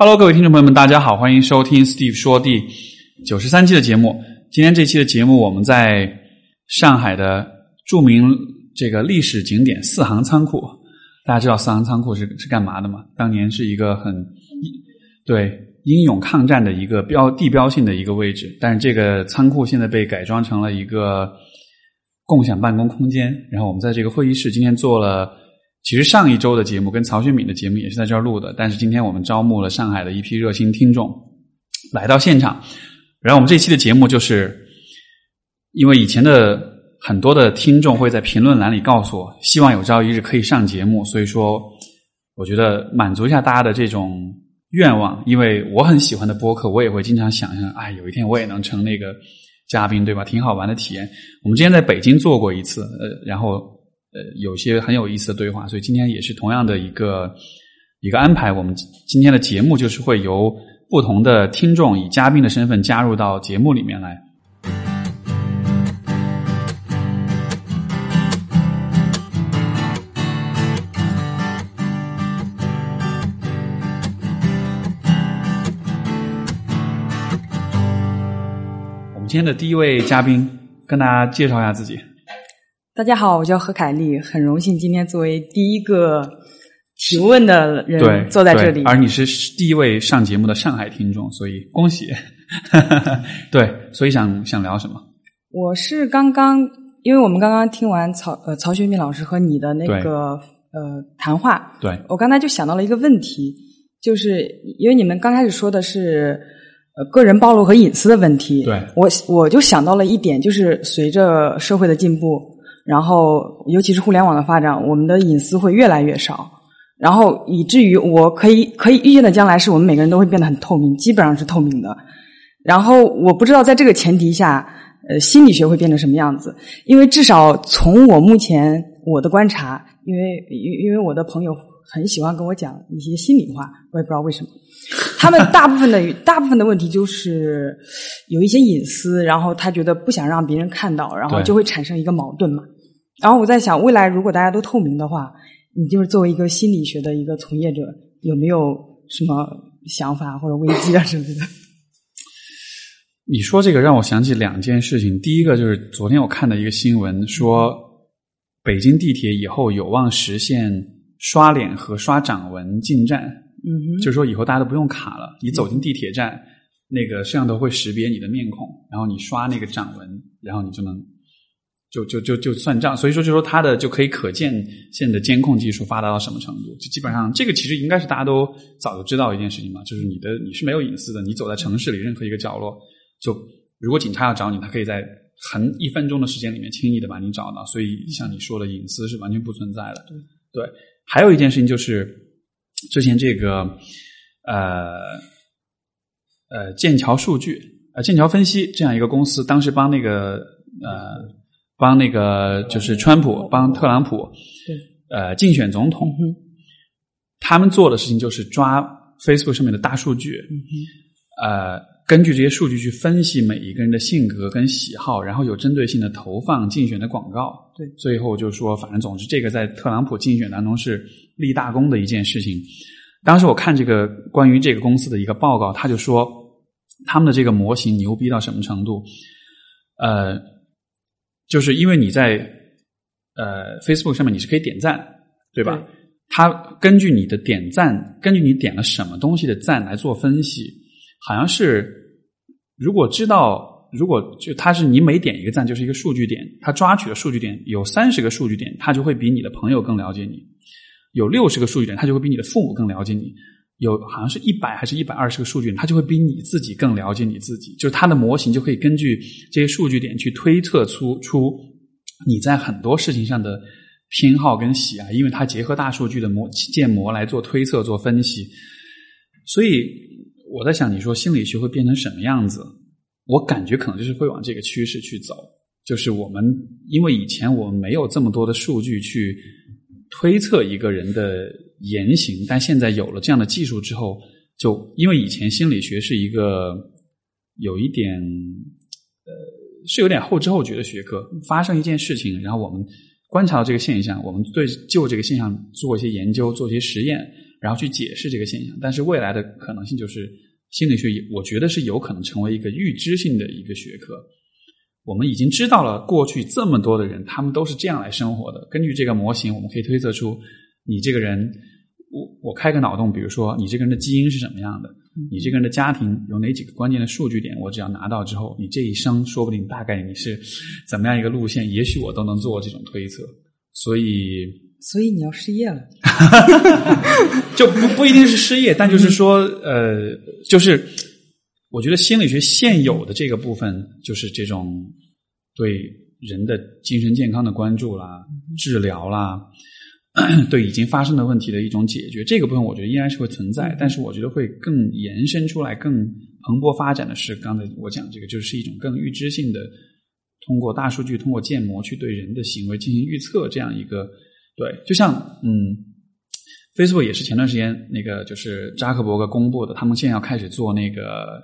Hello，各位听众朋友们，大家好，欢迎收听 Steve 说第九十三期的节目。今天这期的节目，我们在上海的著名这个历史景点四行仓库。大家知道四行仓库是是干嘛的吗？当年是一个很对英勇抗战的一个标地标性的一个位置，但是这个仓库现在被改装成了一个共享办公空间。然后我们在这个会议室今天做了，其实上一周的节目跟曹雪敏的节目也是在这儿录的，但是今天我们招募了上海的一批热心听众来到现场。然后我们这期的节目就是因为以前的。很多的听众会在评论栏里告诉我，希望有朝一日可以上节目。所以说，我觉得满足一下大家的这种愿望，因为我很喜欢的播客，我也会经常想象，哎，有一天我也能成那个嘉宾，对吧？挺好玩的体验。我们之前在北京做过一次，呃，然后有些很有意思的对话，所以今天也是同样的一个一个安排。我们今天的节目就是会由不同的听众以嘉宾的身份加入到节目里面来。我们今天的第一位嘉宾，跟大家介绍一下自己。大家好，我叫何凯丽，很荣幸今天作为第一个提问的人坐在这里。而你是第一位上节目的上海听众，所以恭喜。对，所以想想聊什么？我是刚刚，因为我们刚刚听完曹呃曹学敏老师和你的那个呃谈话，对我刚才就想到了一个问题，就是因为你们刚开始说的是。呃，个人暴露和隐私的问题，对我我就想到了一点，就是随着社会的进步，然后尤其是互联网的发展，我们的隐私会越来越少，然后以至于我可以可以预见的将来，是我们每个人都会变得很透明，基本上是透明的。然后我不知道在这个前提下，呃，心理学会变成什么样子？因为至少从我目前我的观察，因为因因为我的朋友很喜欢跟我讲一些心里话，我也不知道为什么。他们大部分的大部分的问题就是有一些隐私，然后他觉得不想让别人看到，然后就会产生一个矛盾嘛。然后我在想，未来如果大家都透明的话，你就是作为一个心理学的一个从业者，有没有什么想法或者危机啊什么的？你说这个让我想起两件事情。第一个就是昨天我看的一个新闻，说北京地铁以后有望实现刷脸和刷掌纹进站。嗯，就是说以后大家都不用卡了，你走进地铁站，那个摄像头会识别你的面孔，然后你刷那个掌纹，然后你就能就就就就算账。所以说，就说它的就可以可见现的监控技术发达到什么程度？就基本上这个其实应该是大家都早就知道一件事情嘛，就是你的你是没有隐私的，你走在城市里任何一个角落，就如果警察要找你，他可以在很一分钟的时间里面轻易的把你找到。所以像你说的隐私是完全不存在的。对，还有一件事情就是。之前这个呃呃剑桥数据呃剑桥分析这样一个公司，当时帮那个呃帮那个就是川普帮特朗普对呃竞选总统，他们做的事情就是抓 Facebook 上面的大数据，呃。根据这些数据去分析每一个人的性格跟喜好，然后有针对性的投放竞选的广告。对，最后就说，反正总之，这个在特朗普竞选当中是立大功的一件事情。当时我看这个关于这个公司的一个报告，他就说他们的这个模型牛逼到什么程度？呃，就是因为你在呃 Facebook 上面你是可以点赞，对吧？他根据你的点赞，根据你点了什么东西的赞来做分析，好像是。如果知道，如果就他是你每点一个赞就是一个数据点，他抓取的数据点有三十个数据点，他就会比你的朋友更了解你；有六十个数据点，他就会比你的父母更了解你；有好像是一百还是一百二十个数据它，就会比你自己更了解你自己。就是它的模型就可以根据这些数据点去推测出出你在很多事情上的偏好跟喜爱，因为它结合大数据的模建模来做推测做分析，所以。我在想，你说心理学会变成什么样子？我感觉可能就是会往这个趋势去走。就是我们因为以前我们没有这么多的数据去推测一个人的言行，但现在有了这样的技术之后，就因为以前心理学是一个有一点呃是有点后知后觉的学科，发生一件事情，然后我们观察到这个现象，我们对就这个现象做一些研究，做一些实验。然后去解释这个现象。但是未来的可能性就是心理学，我觉得是有可能成为一个预知性的一个学科。我们已经知道了过去这么多的人，他们都是这样来生活的。根据这个模型，我们可以推测出你这个人，我我开个脑洞，比如说你这个人的基因是什么样的，你这个人的家庭有哪几个关键的数据点，我只要拿到之后，你这一生说不定大概你是怎么样一个路线，也许我都能做这种推测。所以，所以你要失业了，就不不一定是失业，但就是说，呃，就是我觉得心理学现有的这个部分，就是这种对人的精神健康的关注啦、治疗啦，对已经发生的问题的一种解决，这个部分我觉得依然是会存在，但是我觉得会更延伸出来、更蓬勃发展的是，刚才我讲这个，就是一种更预知性的。通过大数据，通过建模去对人的行为进行预测，这样一个对，就像嗯，Facebook 也是前段时间那个就是扎克伯格公布的，他们现在要开始做那个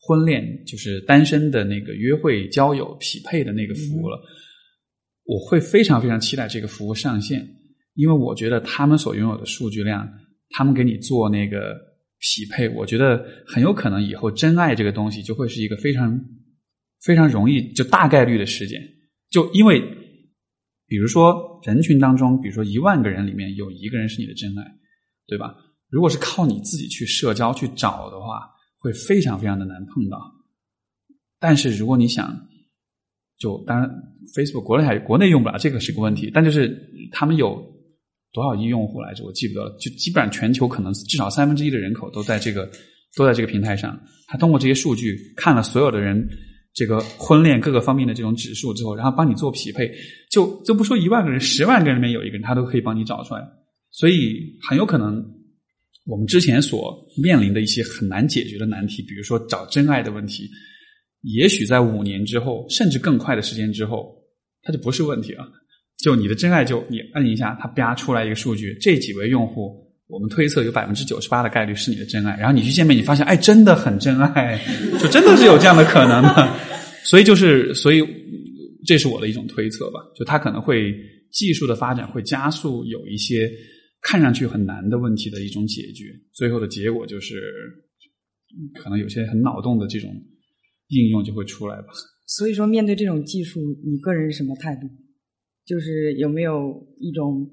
婚恋，就是单身的那个约会、交友、匹配的那个服务了。我会非常非常期待这个服务上线，因为我觉得他们所拥有的数据量，他们给你做那个匹配，我觉得很有可能以后真爱这个东西就会是一个非常。非常容易，就大概率的事件，就因为，比如说人群当中，比如说一万个人里面有一个人是你的真爱，对吧？如果是靠你自己去社交去找的话，会非常非常的难碰到。但是如果你想，就当然 Facebook 国内还国内用不了，这个是个问题。但就是他们有多少亿用户来着？我记不得了。就基本上全球可能至少三分之一的人口都在这个都在这个平台上。他通过这些数据看了所有的人。这个婚恋各个方面的这种指数之后，然后帮你做匹配，就就不说一万个人，十万个人里面有一个人，他都可以帮你找出来。所以很有可能，我们之前所面临的一些很难解决的难题，比如说找真爱的问题，也许在五年之后，甚至更快的时间之后，它就不是问题了。就你的真爱，就你摁一下，它啪出来一个数据，这几位用户。我们推测有百分之九十八的概率是你的真爱，然后你去见面，你发现哎，真的很真爱，就真的是有这样的可能的。所以就是，所以这是我的一种推测吧。就它可能会技术的发展会加速有一些看上去很难的问题的一种解决，最后的结果就是可能有些很脑洞的这种应用就会出来吧。所以说，面对这种技术，你个人是什么态度？就是有没有一种？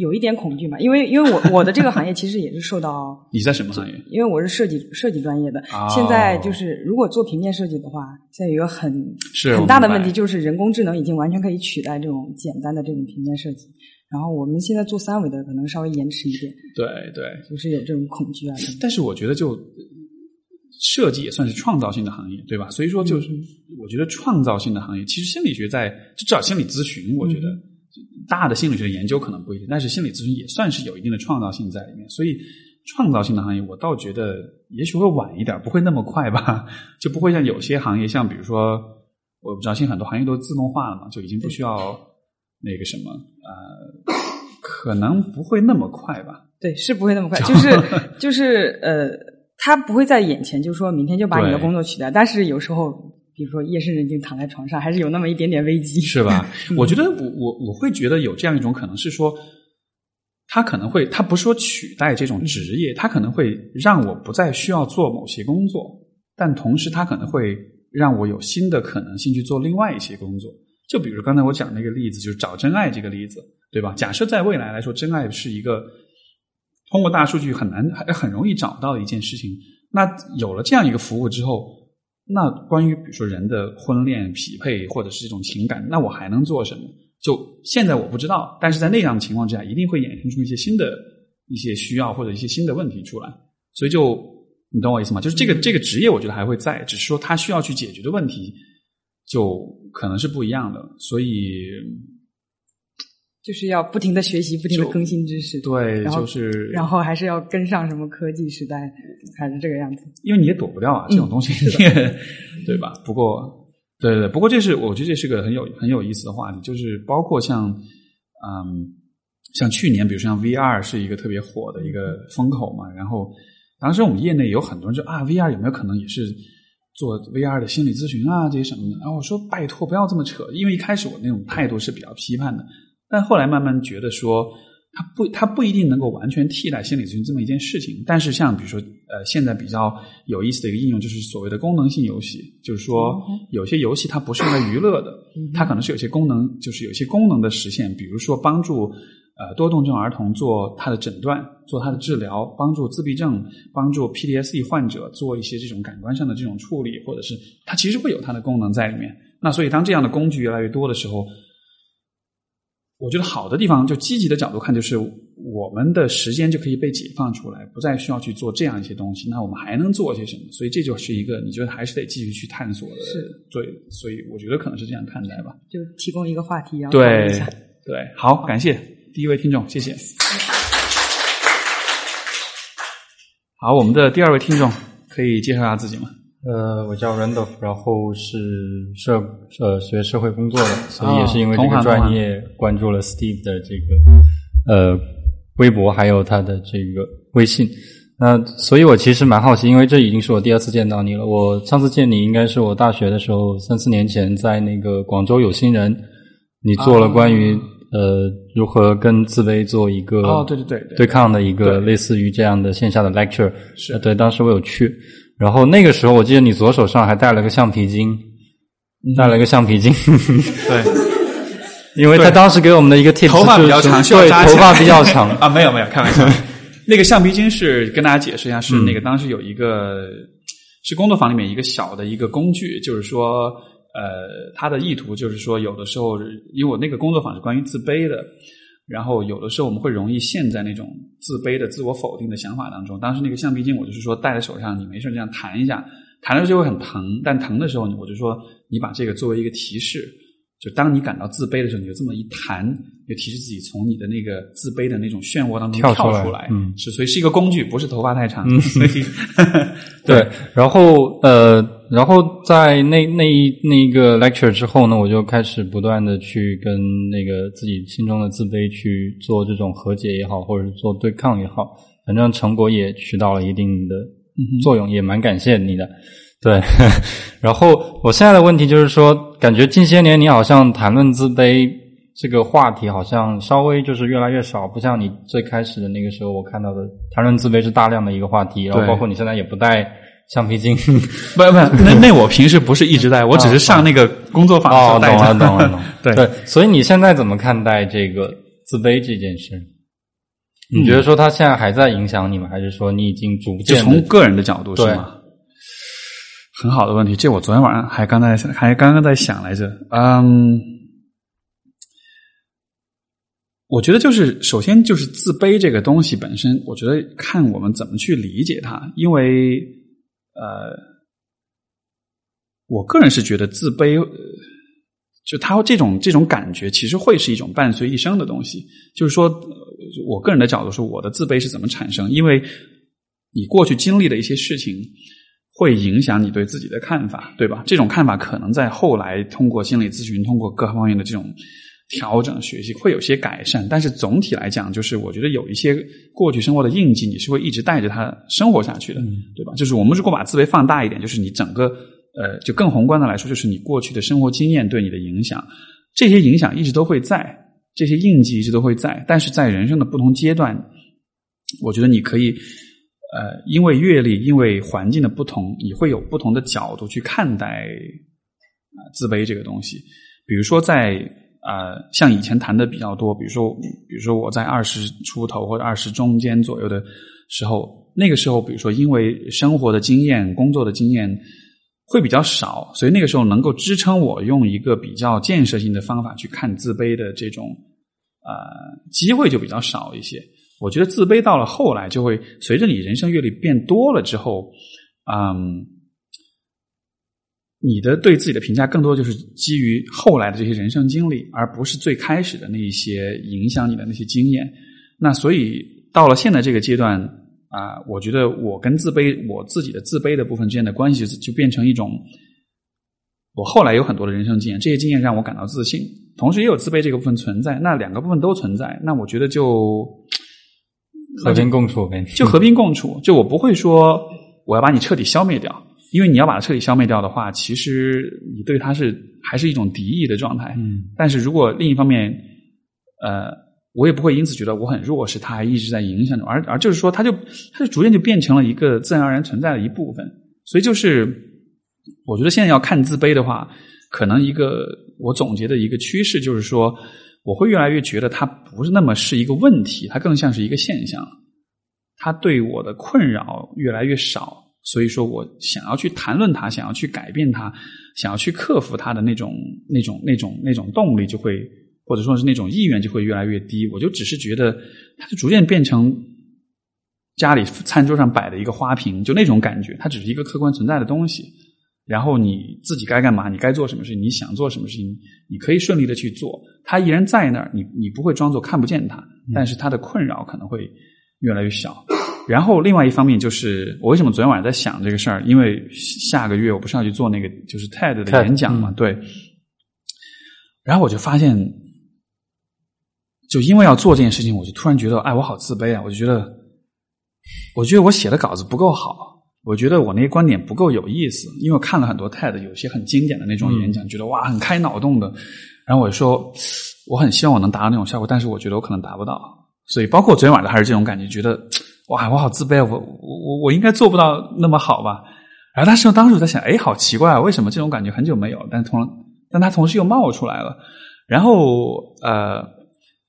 有一点恐惧嘛，因为因为我我的这个行业其实也是受到 你在什么行业？因为我是设计设计专业的，现在就是如果做平面设计的话，现在有一个很很大的问题，就是人工智能已经完全可以取代这种简单的这种平面设计。然后我们现在做三维的可能稍微延迟一点，对对，就是有这种恐惧啊。但是我觉得，就设计也算是创造性的行业，对吧？所以说，就是我觉得创造性的行业，其实心理学在至少心理咨询，我觉得。大的心理学研究可能不一定，但是心理咨询也算是有一定的创造性在里面。所以，创造性的行业，我倒觉得也许会晚一点，不会那么快吧，就不会像有些行业，像比如说，我不知道，现在很多行业都自动化了嘛，就已经不需要那个什么，呃，可能不会那么快吧？对，是不会那么快，就是就是呃，它不会在眼前，就说明天就把你的工作取代，但是有时候。比如说夜深人静躺在床上，还是有那么一点点危机，是吧？我觉得我我我会觉得有这样一种可能是说，他可能会他不是说取代这种职业，他可能会让我不再需要做某些工作，但同时他可能会让我有新的可能性去做另外一些工作。就比如刚才我讲那个例子，就是找真爱这个例子，对吧？假设在未来来说，真爱是一个通过大数据很难很很容易找到的一件事情，那有了这样一个服务之后。那关于比如说人的婚恋匹配或者是这种情感，那我还能做什么？就现在我不知道，但是在那样的情况之下，一定会衍生出一些新的一些需要或者一些新的问题出来。所以就你懂我意思吗？就是这个这个职业，我觉得还会在，只是说他需要去解决的问题就可能是不一样的。所以。就是要不停的学习，不停的更新知识，对，就是，然后还是要跟上什么科技时代，还是这个样子。因为你也躲不掉啊，这种东西，对吧？不过，对对，不过这是我觉得这是个很有很有意思的话题，就是包括像，嗯，像去年，比如说像 VR 是一个特别火的一个风口嘛，然后当时我们业内有很多人说啊，VR 有没有可能也是做 VR 的心理咨询啊这些什么的？然后我说拜托不要这么扯，因为一开始我那种态度是比较批判的。但后来慢慢觉得说，它不，它不一定能够完全替代心理咨询这么一件事情。但是，像比如说，呃，现在比较有意思的一个应用就是所谓的功能性游戏，就是说有些游戏它不是用来娱乐的，它可能是有些功能，就是有些功能的实现，比如说帮助。呃，多动症儿童做他的诊断，做他的治疗，帮助自闭症，帮助 PTSD 患者做一些这种感官上的这种处理，或者是它其实会有它的功能在里面。那所以当这样的工具越来越多的时候，我觉得好的地方，就积极的角度看，就是我们的时间就可以被解放出来，不再需要去做这样一些东西。那我们还能做些什么？所以这就是一个你觉得还是得继续去探索的。是，对，所以我觉得可能是这样看待吧。就提供一个话题，然后对对，好，感谢。第一位听众，谢谢。好，我们的第二位听众可以介绍一下自己吗？呃，我叫 Randolph，然后是社呃学社会工作的，所以也是因为这个专业关注了 Steve 的这个呃微博，还有他的这个微信。那所以我其实蛮好奇，因为这已经是我第二次见到你了。我上次见你应该是我大学的时候，三四年前在那个广州有心人，你做了关于。呃，如何跟自卑做一个哦，对对对对抗的一个类似于这样的线下的 lecture 是对，当时我有去，然后那个时候我记得你左手上还带了个橡皮筋，带了个橡皮筋，对，因为他当时给我们的一个头发比较长，对，头发比较长。啊，没有没有，开玩笑，那个橡皮筋是跟大家解释一下，是那个当时有一个是工作坊里面一个小的一个工具，就是说。呃，他的意图就是说，有的时候，因为我那个工作坊是关于自卑的，然后有的时候我们会容易陷在那种自卑的、自我否定的想法当中。当时那个橡皮筋，我就是说戴在手上，你没事这样弹一下，弹的时候就会很疼，但疼的时候，我就说你把这个作为一个提示。就当你感到自卑的时候，你就这么一弹，就提示自己从你的那个自卑的那种漩涡当中跳出来。嗯，是，所以是一个工具，不是头发太长。所以，对。然后，呃，然后在那那一那一个 lecture 之后呢，我就开始不断的去跟那个自己心中的自卑去做这种和解也好，或者是做对抗也好，反正成果也起到了一定的作用，也蛮感谢你的。对，然后我现在的问题就是说，感觉近些年你好像谈论自卑这个话题，好像稍微就是越来越少，不像你最开始的那个时候，我看到的谈论自卑是大量的一个话题。然后包括你现在也不带橡皮筋，不不，那那我平时不是一直带，我只是上那个工作坊哦，懂了懂了懂。对，所以你现在怎么看待这个自卑这件事？你觉得说他现在还在影响你吗？还是说你已经逐渐就从个人的角度是吗？很好的问题，这我昨天晚上还刚才还刚刚在想来着。嗯，我觉得就是首先就是自卑这个东西本身，我觉得看我们怎么去理解它。因为呃，我个人是觉得自卑，就他这种这种感觉，其实会是一种伴随一生的东西。就是说，我个人的角度说，我的自卑是怎么产生？因为你过去经历的一些事情。会影响你对自己的看法，对吧？这种看法可能在后来通过心理咨询、通过各方面的这种调整、学习，会有些改善。但是总体来讲，就是我觉得有一些过去生活的印记，你是会一直带着它生活下去的，对吧？就是我们如果把自卑放大一点，就是你整个呃，就更宏观的来说，就是你过去的生活经验对你的影响，这些影响一直都会在，这些印记一直都会在。但是在人生的不同阶段，我觉得你可以。呃，因为阅历，因为环境的不同，你会有不同的角度去看待啊自卑这个东西。比如说，在呃，像以前谈的比较多，比如说，比如说我在二十出头或者二十中间左右的时候，那个时候，比如说因为生活的经验、工作的经验会比较少，所以那个时候能够支撑我用一个比较建设性的方法去看自卑的这种呃机会就比较少一些。我觉得自卑到了后来，就会随着你人生阅历变多了之后，嗯，你的对自己的评价更多就是基于后来的这些人生经历，而不是最开始的那一些影响你的那些经验。那所以到了现在这个阶段啊，我觉得我跟自卑我自己的自卑的部分之间的关系就变成一种，我后来有很多的人生经验，这些经验让我感到自信，同时也有自卑这个部分存在。那两个部分都存在，那我觉得就。和平共处呗，就和平共处。就我不会说我要把你彻底消灭掉，因为你要把它彻底消灭掉的话，其实你对它是还是一种敌意的状态。嗯，但是如果另一方面，呃，我也不会因此觉得我很弱势，他还一直在影响着，而而就是说，他就他就逐渐就变成了一个自然而然存在的一部分。所以就是，我觉得现在要看自卑的话，可能一个我总结的一个趋势就是说，我会越来越觉得它不是那么是一个问题，它更像是一个现象，它对我的困扰越来越少。所以说我想要去谈论它，想要去改变它，想要去克服它的那种、那种、那种、那种动力就会，或者说是那种意愿就会越来越低。我就只是觉得，它就逐渐变成家里餐桌上摆的一个花瓶，就那种感觉，它只是一个客观存在的东西。然后你自己该干嘛，你该做什么事情，你想做什么事情，你可以顺利的去做。它依然在那儿，你你不会装作看不见它，但是它的困扰可能会越来越小。然后另外一方面就是，我为什么昨天晚上在想这个事儿？因为下个月我不是要去做那个就是 TED 的演讲嘛，对。然后我就发现，就因为要做这件事情，我就突然觉得，哎，我好自卑啊！我就觉得，我觉得我写的稿子不够好，我觉得我那些观点不够有意思。因为我看了很多 TED 有些很经典的那种演讲，觉得哇，很开脑洞的。然后我就说，我很希望我能达到那种效果，但是我觉得我可能达不到。所以，包括昨天晚上还是这种感觉，觉得哇，我好自卑啊！我我我我应该做不到那么好吧？然后，但是当时我在想，哎，好奇怪啊，为什么这种感觉很久没有？但同但他同时又冒出来了。然后，呃，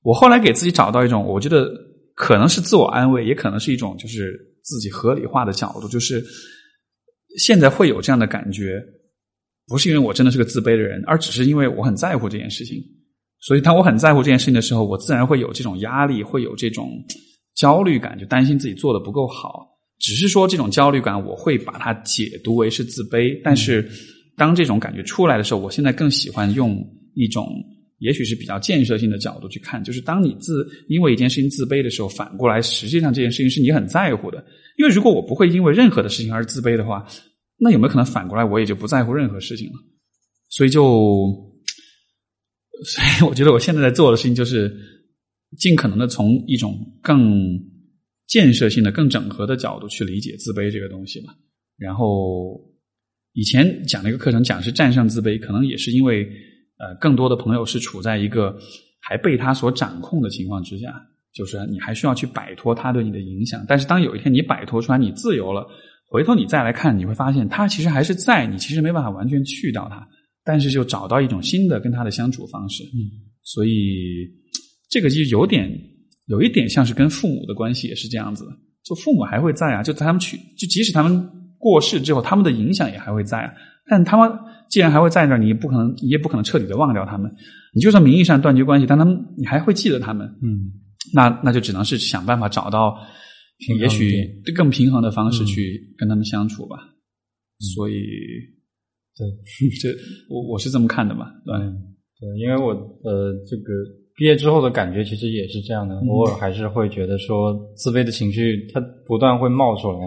我后来给自己找到一种，我觉得可能是自我安慰，也可能是一种就是自己合理化的角度，就是现在会有这样的感觉，不是因为我真的是个自卑的人，而只是因为我很在乎这件事情。所以，当我很在乎这件事情的时候，我自然会有这种压力，会有这种焦虑感，就担心自己做的不够好。只是说这种焦虑感，我会把它解读为是自卑。但是，当这种感觉出来的时候，我现在更喜欢用一种也许是比较建设性的角度去看，就是当你自因为一件事情自卑的时候，反过来，实际上这件事情是你很在乎的。因为如果我不会因为任何的事情而自卑的话，那有没有可能反过来，我也就不在乎任何事情了？所以就。所以，我觉得我现在在做的事情就是尽可能的从一种更建设性的、更整合的角度去理解自卑这个东西吧。然后，以前讲那个课程讲是战胜自卑，可能也是因为呃，更多的朋友是处在一个还被他所掌控的情况之下，就是你还需要去摆脱他对你的影响。但是，当有一天你摆脱出来，你自由了，回头你再来看，你会发现他其实还是在，你其实没办法完全去掉他。但是就找到一种新的跟他的相处方式，嗯，所以这个就有点有一点像是跟父母的关系也是这样子的，就父母还会在啊，就他们去，就即使他们过世之后，他们的影响也还会在啊。但他们既然还会在那儿，你也不可能，你也不可能彻底的忘掉他们。你就算名义上断绝关系，但他们你还会记得他们，嗯，那那就只能是想办法找到也许更平衡的方式去跟他们相处吧。嗯、所以。对，这我我是这么看的吧，对、嗯，对，因为我呃，这个毕业之后的感觉其实也是这样的，偶尔还是会觉得说自卑的情绪它不断会冒出来，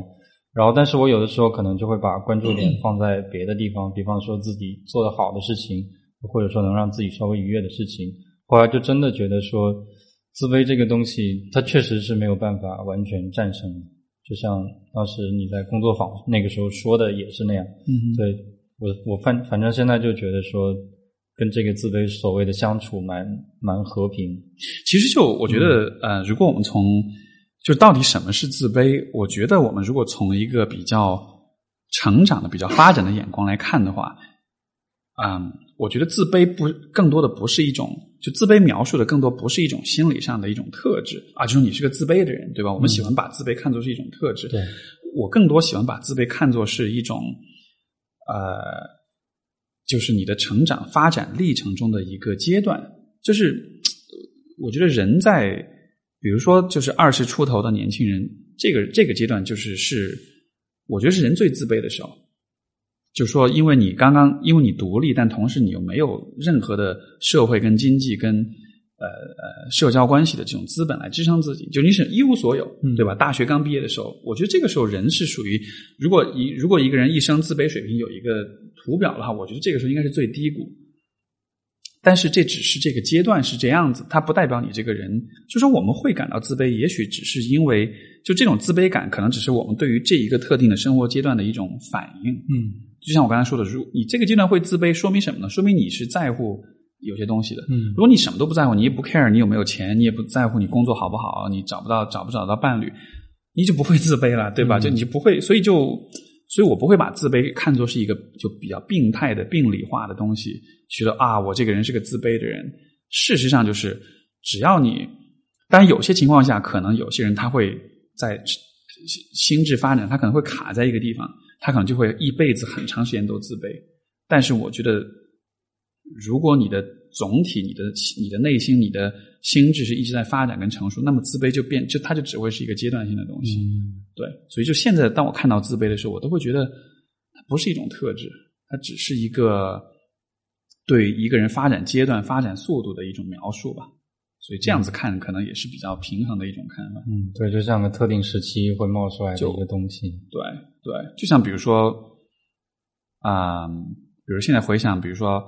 然后但是我有的时候可能就会把关注点放在别的地方，比方说自己做的好的事情，或者说能让自己稍微愉悦的事情，后来就真的觉得说自卑这个东西，它确实是没有办法完全战胜，就像当时你在工作坊那个时候说的也是那样，嗯，对。我我反反正现在就觉得说，跟这个自卑所谓的相处蛮蛮和平。其实就我觉得，嗯、呃，如果我们从就到底什么是自卑，我觉得我们如果从一个比较成长的、比较发展的眼光来看的话，嗯，我觉得自卑不更多的不是一种，就自卑描述的更多不是一种心理上的一种特质啊，就是你是个自卑的人，对吧？我们喜欢把自卑看作是一种特质，对我更多喜欢把自卑看作是一种。呃，就是你的成长发展历程中的一个阶段，就是我觉得人在，比如说就是二十出头的年轻人，这个这个阶段就是是，我觉得是人最自卑的时候，就说，因为你刚刚因为你独立，但同时你又没有任何的社会跟经济跟呃呃社交关系的这种资本来支撑自己，就你是一无所有，嗯对吧？大学刚毕业的时候，我觉得这个时候人是属于，如果一如果一个人一生自卑水平有一个图表的话，我觉得这个时候应该是最低谷。但是这只是这个阶段是这样子，它不代表你这个人。就说我们会感到自卑，也许只是因为就这种自卑感，可能只是我们对于这一个特定的生活阶段的一种反应。嗯就像我刚才说的，如你这个阶段会自卑，说明什么呢？说明你是在乎有些东西的。嗯如果你什么都不在乎，你也不 care 你有没有钱，你也不在乎你工作好不好，你找不到找不找到伴侣，你就不会自卑了，对吧？嗯就你就不会，所以就，所以我不会把自卑看作是一个就比较病态的病理化的东西，觉得啊，我这个人是个自卑的人。事实上，就是只要你，当然有些情况下，可能有些人他会在心智发展，他可能会卡在一个地方，他可能就会一辈子很长时间都自卑。但是我觉得，如果你的总体、你的你的内心、你的心智是一直在发展跟成熟，那么自卑就变就它就只会是一个阶段性的东西。嗯对，所以就现在，当我看到自卑的时候，我都会觉得它不是一种特质，它只是一个对一个人发展阶段、发展速度的一种描述吧。所以这样子看，可能也是比较平衡的一种看法。嗯，对，就像个特定时期会冒出来的一个东西。对对，就像比如说，啊、比如现在回想，比如说，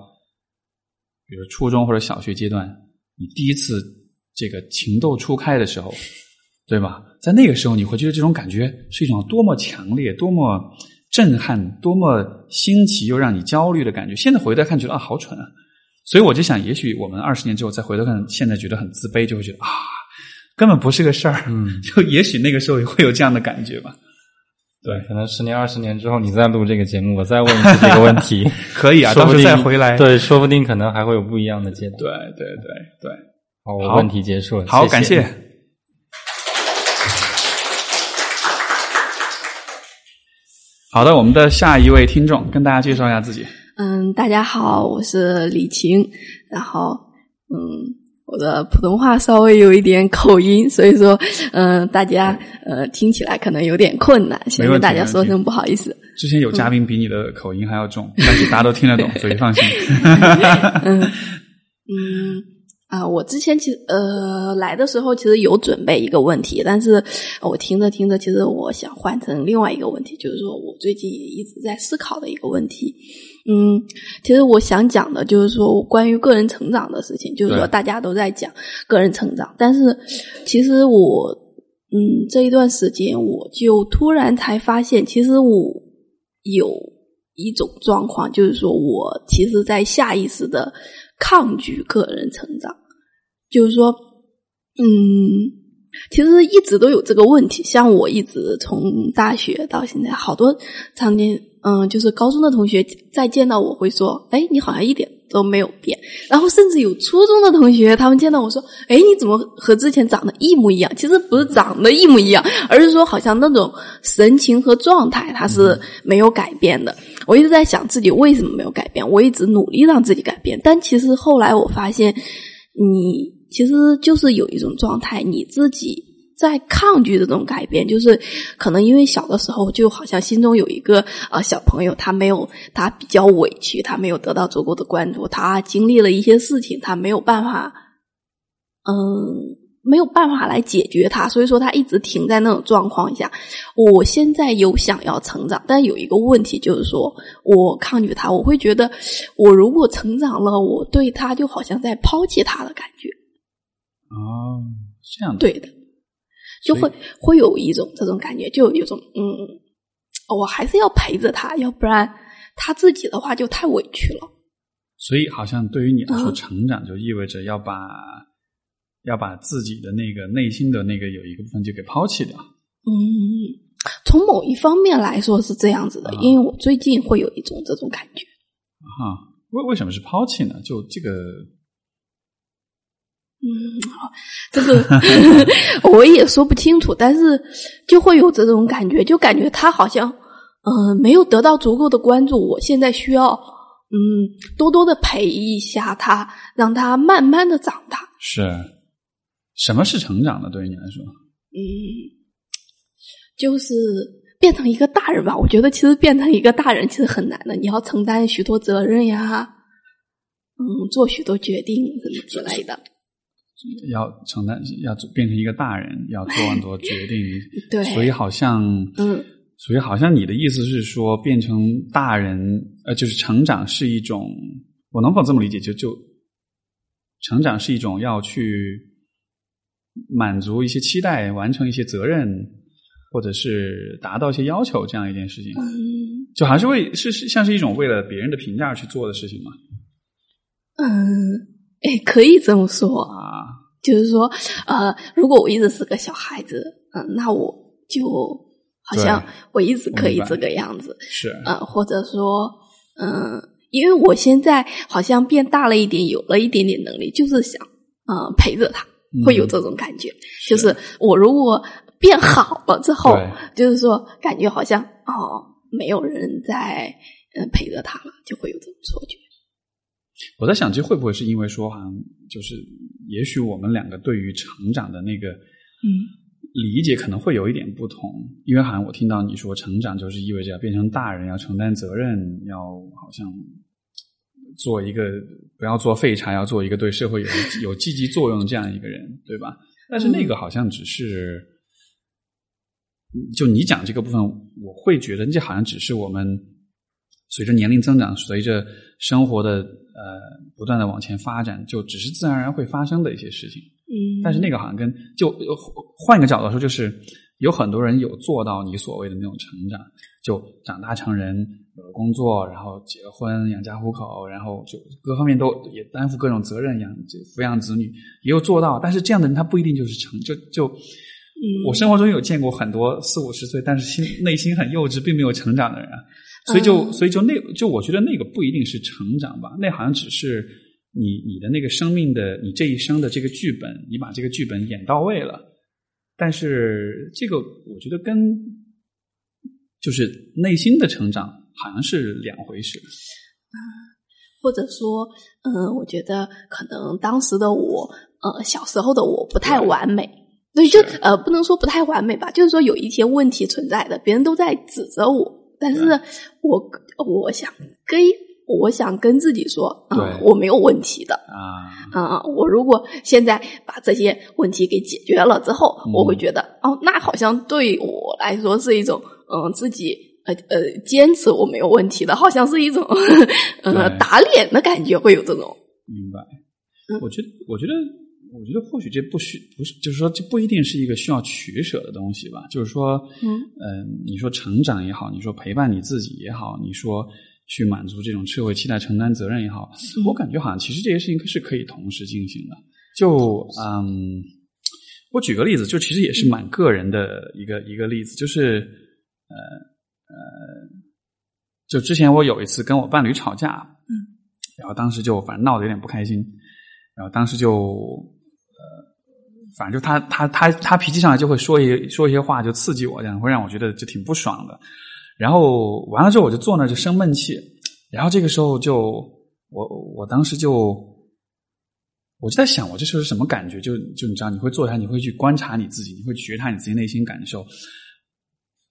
比如初中或者小学阶段，你第一次这个情窦初开的时候，对吧？在那个时候，你会觉得这种感觉是一种多么强烈、多么震撼、多么新奇又让你焦虑的感觉。现在回头看，觉得啊，好蠢啊！所以我就想，也许我们二十年之后再回头看，现在觉得很自卑，就会觉得啊，根本不是个事儿。嗯，就也许那个时候也会有这样的感觉吧。对，可能十年、二十年之后，你再录这个节目，我再问一次这个问题，可以啊，到时候说不定再回来。对，说不定可能还会有不一样的阶段。对对对对，好，我好问题结束了，好，谢感谢。好的，我们的下一位听众跟大家介绍一下自己。嗯，大家好，我是李晴。然后，嗯，我的普通话稍微有一点口音，所以说，嗯、大家呃听起来可能有点困难，先跟大家说声不好意思。之前有嘉宾比你的口音还要重，但是大家都听得懂，所以放心。嗯嗯啊，我之前其实呃来的时候其实有准备一个问题，但是我听着听着，其实我想换成另外一个问题，就是说我最近也一直在思考的一个问题。嗯，其实我想讲的就是说关于个人成长的事情，就是说大家都在讲个人成长，但是其实我嗯这一段时间我就突然才发现，其实我有一种状况，就是说我其实在下意识的抗拒个人成长，就是说，嗯，其实一直都有这个问题。像我一直从大学到现在，好多常年，嗯，就是高中的同学再见到我会说：“哎，你好像一点都没有变。”然后甚至有初中的同学，他们见到我说：“哎，你怎么和之前长得一模一样？”其实不是长得一模一样，而是说好像那种神情和状态它是没有改变的。我一直在想自己为什么没有改变，我一直努力让自己改变，但其实后来我发现，你其实就是有一种状态，你自己在抗拒这种改变，就是可能因为小的时候就好像心中有一个呃小朋友，他没有他比较委屈，他没有得到足够的关注，他经历了一些事情，他没有办法，嗯。没有办法来解决他，所以说他一直停在那种状况下。我现在有想要成长，但有一个问题就是说，我抗拒他，我会觉得我如果成长了，我对他就好像在抛弃他的感觉。哦，这样的。对的，就会会有一种这种感觉，就有一种嗯，我还是要陪着他，要不然他自己的话就太委屈了。所以好像对于你来说，嗯成长就意味着要把要把自己的那个内心的那个有一个部分就给抛弃掉。嗯，从某一方面来说是这样子的，啊因为我最近会有一种这种感觉。哈，为为什么是抛弃呢？就这个，嗯，好这个我也说不清楚，但是就会有这种感觉，就感觉他好像嗯、呃没有得到足够的关注，我现在需要嗯多多的陪一下他，让他慢慢的长大。是什么是成长呢？对于你来说，嗯，就是变成一个大人吧。我觉得其实变成一个大人其实很难的，你要承担许多责任呀，嗯，做许多决定什么之类的。要承担，要变成一个大人，要做很多决定。对所以好像，嗯，所以好像你的意思是说，变成大人，呃，就是成长是一种，我能否这么理解？就就成长是一种要去满足一些期待，完成一些责任，或者是达到一些要求这样一件事情，嗯，就还是为是是像是一种为了别人的评价而去做的事情吗？嗯，哎，可以这么说，啊？就是说，呃，如果我一直是个小孩子，嗯、那我就好像我一直可以这个样子，是，呃，或者说，嗯、因为我现在好像变大了一点，有了一点点能力，就是想，呃，陪着他，会有嗯这种感觉。就是我如果变好了之后，就是说感觉好像哦，没有人在呃陪着他了，就会有这种错觉。我在想，这会不会是因为说，好像就是，也许我们两个对于成长的那个嗯。理解可能会有一点不同，因为好像我听到你说成长就是意味着要变成大人，要承担责任，要好像做一个不要做废柴，要做一个对社会有 有积极作用的这样一个人，对吧？但是那个好像只是，就你讲这个部分，我会觉得这好像只是我们随着年龄增长，随着生活的呃不断的往前发展，就只是自然而然会发生的一些事情。嗯，但是那个好像跟就呃换一个角度说，就是有很多人有做到你所谓的那种成长，就长大成人，有了工作，然后结了婚，养家糊口，然后就各方面都也担负各种责任，养这抚养子女，也有做到。但是这样的人他不一定就是成就就。嗯我生活中有见过很多四五十岁，但是心内心很幼稚，并没有成长的人啊，所以就、嗯。所以就那就我觉得那个不一定是成长吧，那好像只是你你的那个生命的你这一生的这个剧本，你把这个剧本演到位了，但是这个我觉得跟就是内心的成长好像是两回事。或者说，嗯，我觉得可能当时的我，呃，小时候的我不太完美，对，就呃，不能说不太完美吧，就是说有一些问题存在的，别人都在指责我，但是我我想跟我想跟自己说，啊、对。我没有问题的，啊，啊、我如果现在把这些问题给解决了之后，嗯我会觉得，哦，那好像对我来说是一种，嗯、自己呃呃坚持我没有问题的，好像是一种呃对。打脸的感觉，会有这种。明白。嗯。我觉得，我觉得，我觉得或许这不需不是，就是说这不一定是一个需要取舍的东西吧。就是说，嗯嗯、你说成长也好，你说陪伴你自己也好，你说去满足这种社会期待、承担责任也好，嗯我感觉好像其实这些事情是可以同时进行的。就嗯，我举个例子，就其实也是蛮个人的一个一个例子，就是呃呃，就之前我有一次跟我伴侣吵架，嗯，然后当时就反正闹得有点不开心，然后当时就呃，反正就他他他他脾气上来就会说一说一些话，就刺激我，这样会让我觉得就挺不爽的。然后完了之后，我就坐那儿就生闷气，然后这个时候就我我当时就我就在想，我这时候是什么感觉？就就你知道，你会坐下，你会去观察你自己，你会觉察你自己内心感受。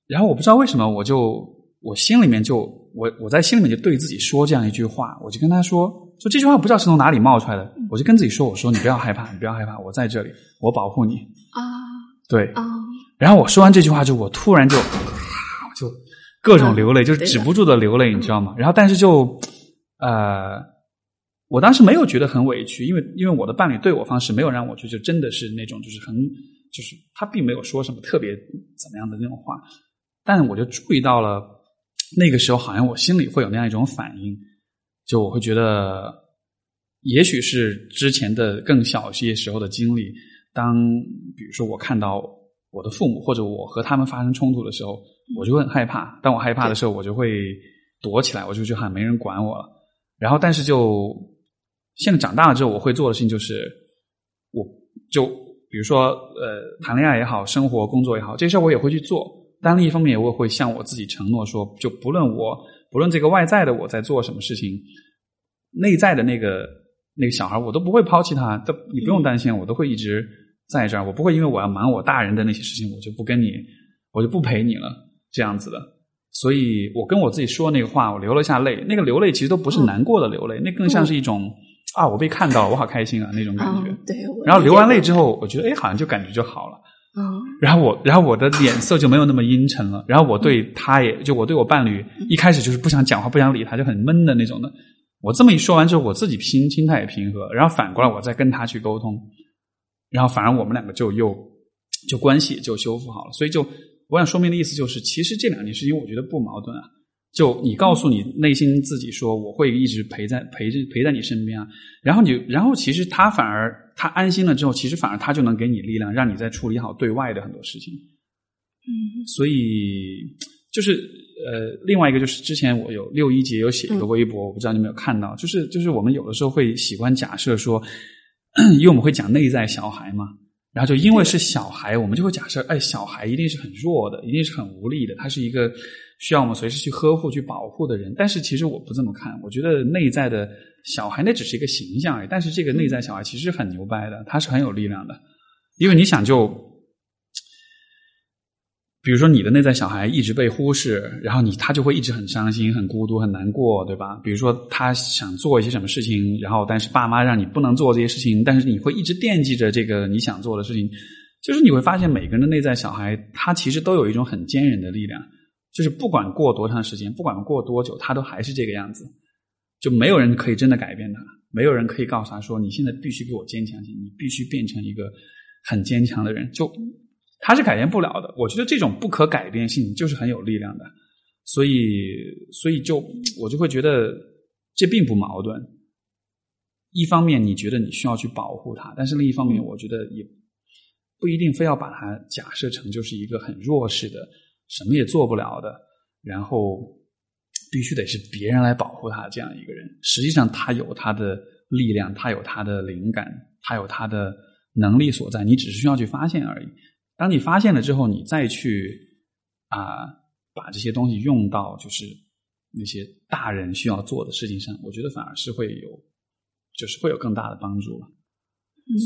然后我不知道为什么，我就我心里面就我我在心里面就对自己说这样一句话，我就跟他说，就这句话不知道是从哪里冒出来的，我就跟自己说，我说你不要害怕，你不要害怕，我在这里，我保护你。啊对，啊，然后我说完这句话之后，我突然就就各种流泪，就是止不住的流泪，你知道吗？然后但是就呃，我当时没有觉得很委屈，因为因为我的伴侣对我方式没有让我就就真的是那种就是很就是他并没有说什么特别怎么样的那种话，但我就注意到了那个时候好像我心里会有那样一种反应，就我会觉得也许是之前的更小一些时候的经历，当比如说我看到我的父母或者我和他们发生冲突的时候，我就会很害怕。当我害怕的时候，我就会躲起来，我就觉得好像没人管我了。然后，但是就现在长大了之后，我会做的事情就是，我就比如说呃，谈恋爱也好，生活工作也好，这些事儿我也会去做。但另一方面，我也会向我自己承诺说，就不论我不论这个外在的我在做什么事情，内在的那个那个小孩，我都不会抛弃他。都你不用担心，我都会一直在这儿。我不会因为我要忙我大人的那些事情，我就不跟你，我就不陪你了，这样子的。所以我跟我自己说那个话，我流了下泪。那个流泪其实都不是难过的流泪，那更像是一种啊，我被看到了，我好开心啊那种感觉。嗯对，然后流完泪之后，我觉得哎，好像就感觉就好了。嗯然后我，然后我的脸色就没有那么阴沉了。然后我对他也，就我对我伴侣，一开始就是不想讲话、不想理他，就很闷的那种的。我这么一说完之后，我自己心心态也平和，然后反过来我再跟他去沟通，然后反而我们两个就又就关系就修复好了。所以就我想说明的意思就是，其实这两件事情我觉得不矛盾啊。就你告诉你内心自己说，我会一直陪在陪着陪在你身边啊。然后你，然后其实他反而他安心了之后，其实反而他就能给你力量，让你在处理好对外的很多事情。嗯。所以就是呃，另外一个就是之前我有六一节有写一个微博，我不知道你有没有看到，就是就是我们有的时候会喜欢假设说，因为我们会讲内在小孩嘛，然后就因为是小孩，我们就会假设，哎，小孩一定是很弱的，一定是很无力的，他是一个需要我们随时去呵护、去保护的人。但是其实我不这么看，我觉得内在的小孩那只是一个形象而已，但是这个内在小孩其实很牛掰的，他是很有力量的，因为你想就。比如说，你的内在小孩一直被忽视，然后你他就会一直很伤心、很孤独、很难过，对吧？比如说，他想做一些什么事情，然后但是爸妈让你不能做这些事情，但是你会一直惦记着这个你想做的事情。就是你会发现，每个人的内在小孩，他其实都有一种很坚韧的力量，就是不管过多长时间，不管过多久，他都还是这个样子。就没有人可以真的改变他，没有人可以告诉他说：“你现在必须给我坚强些，你必须变成一个很坚强的人。”就他是改变不了的。我觉得这种不可改变性就是很有力量的，所以，所以就我就会觉得这并不矛盾。一方面，你觉得你需要去保护他，但是另一方面，我觉得也不一定非要把他假设成就是一个很弱势的、什么也做不了的，然后必须得是别人来保护他这样一个人。实际上，他有他的力量，他有他的灵感，他有他的能力所在，你只是需要去发现而已。当你发现了之后，你再去啊、把这些东西用到就是那些大人需要做的事情上，我觉得反而是会有，就是会有更大的帮助了。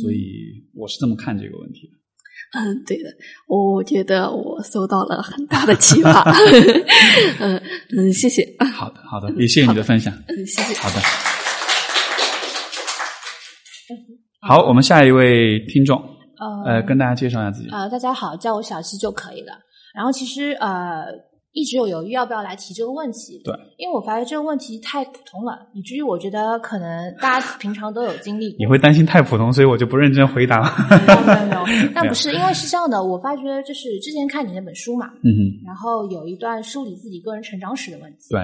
所以我是这么看这个问题的。嗯，对的，我觉得我受到了很大的启发。嗯嗯，谢谢。好的，好的，也谢谢你的分享。嗯，谢谢。好的，好，我们下一位听众，呃，跟大家介绍一下自己。呃，大家好，叫我小西就可以了。然后其实呃，一直有犹豫要不要来提这个问题。对，因为我发现这个问题太普通了，以至于我觉得可能大家平常都有经历过。你会担心太普通，所以我就不认真回答了。没有没 有没有，但不是，因为是这样的，我发觉就是之前看你那本书嘛，嗯哼，然后有一段梳理自己个人成长史的问题。对，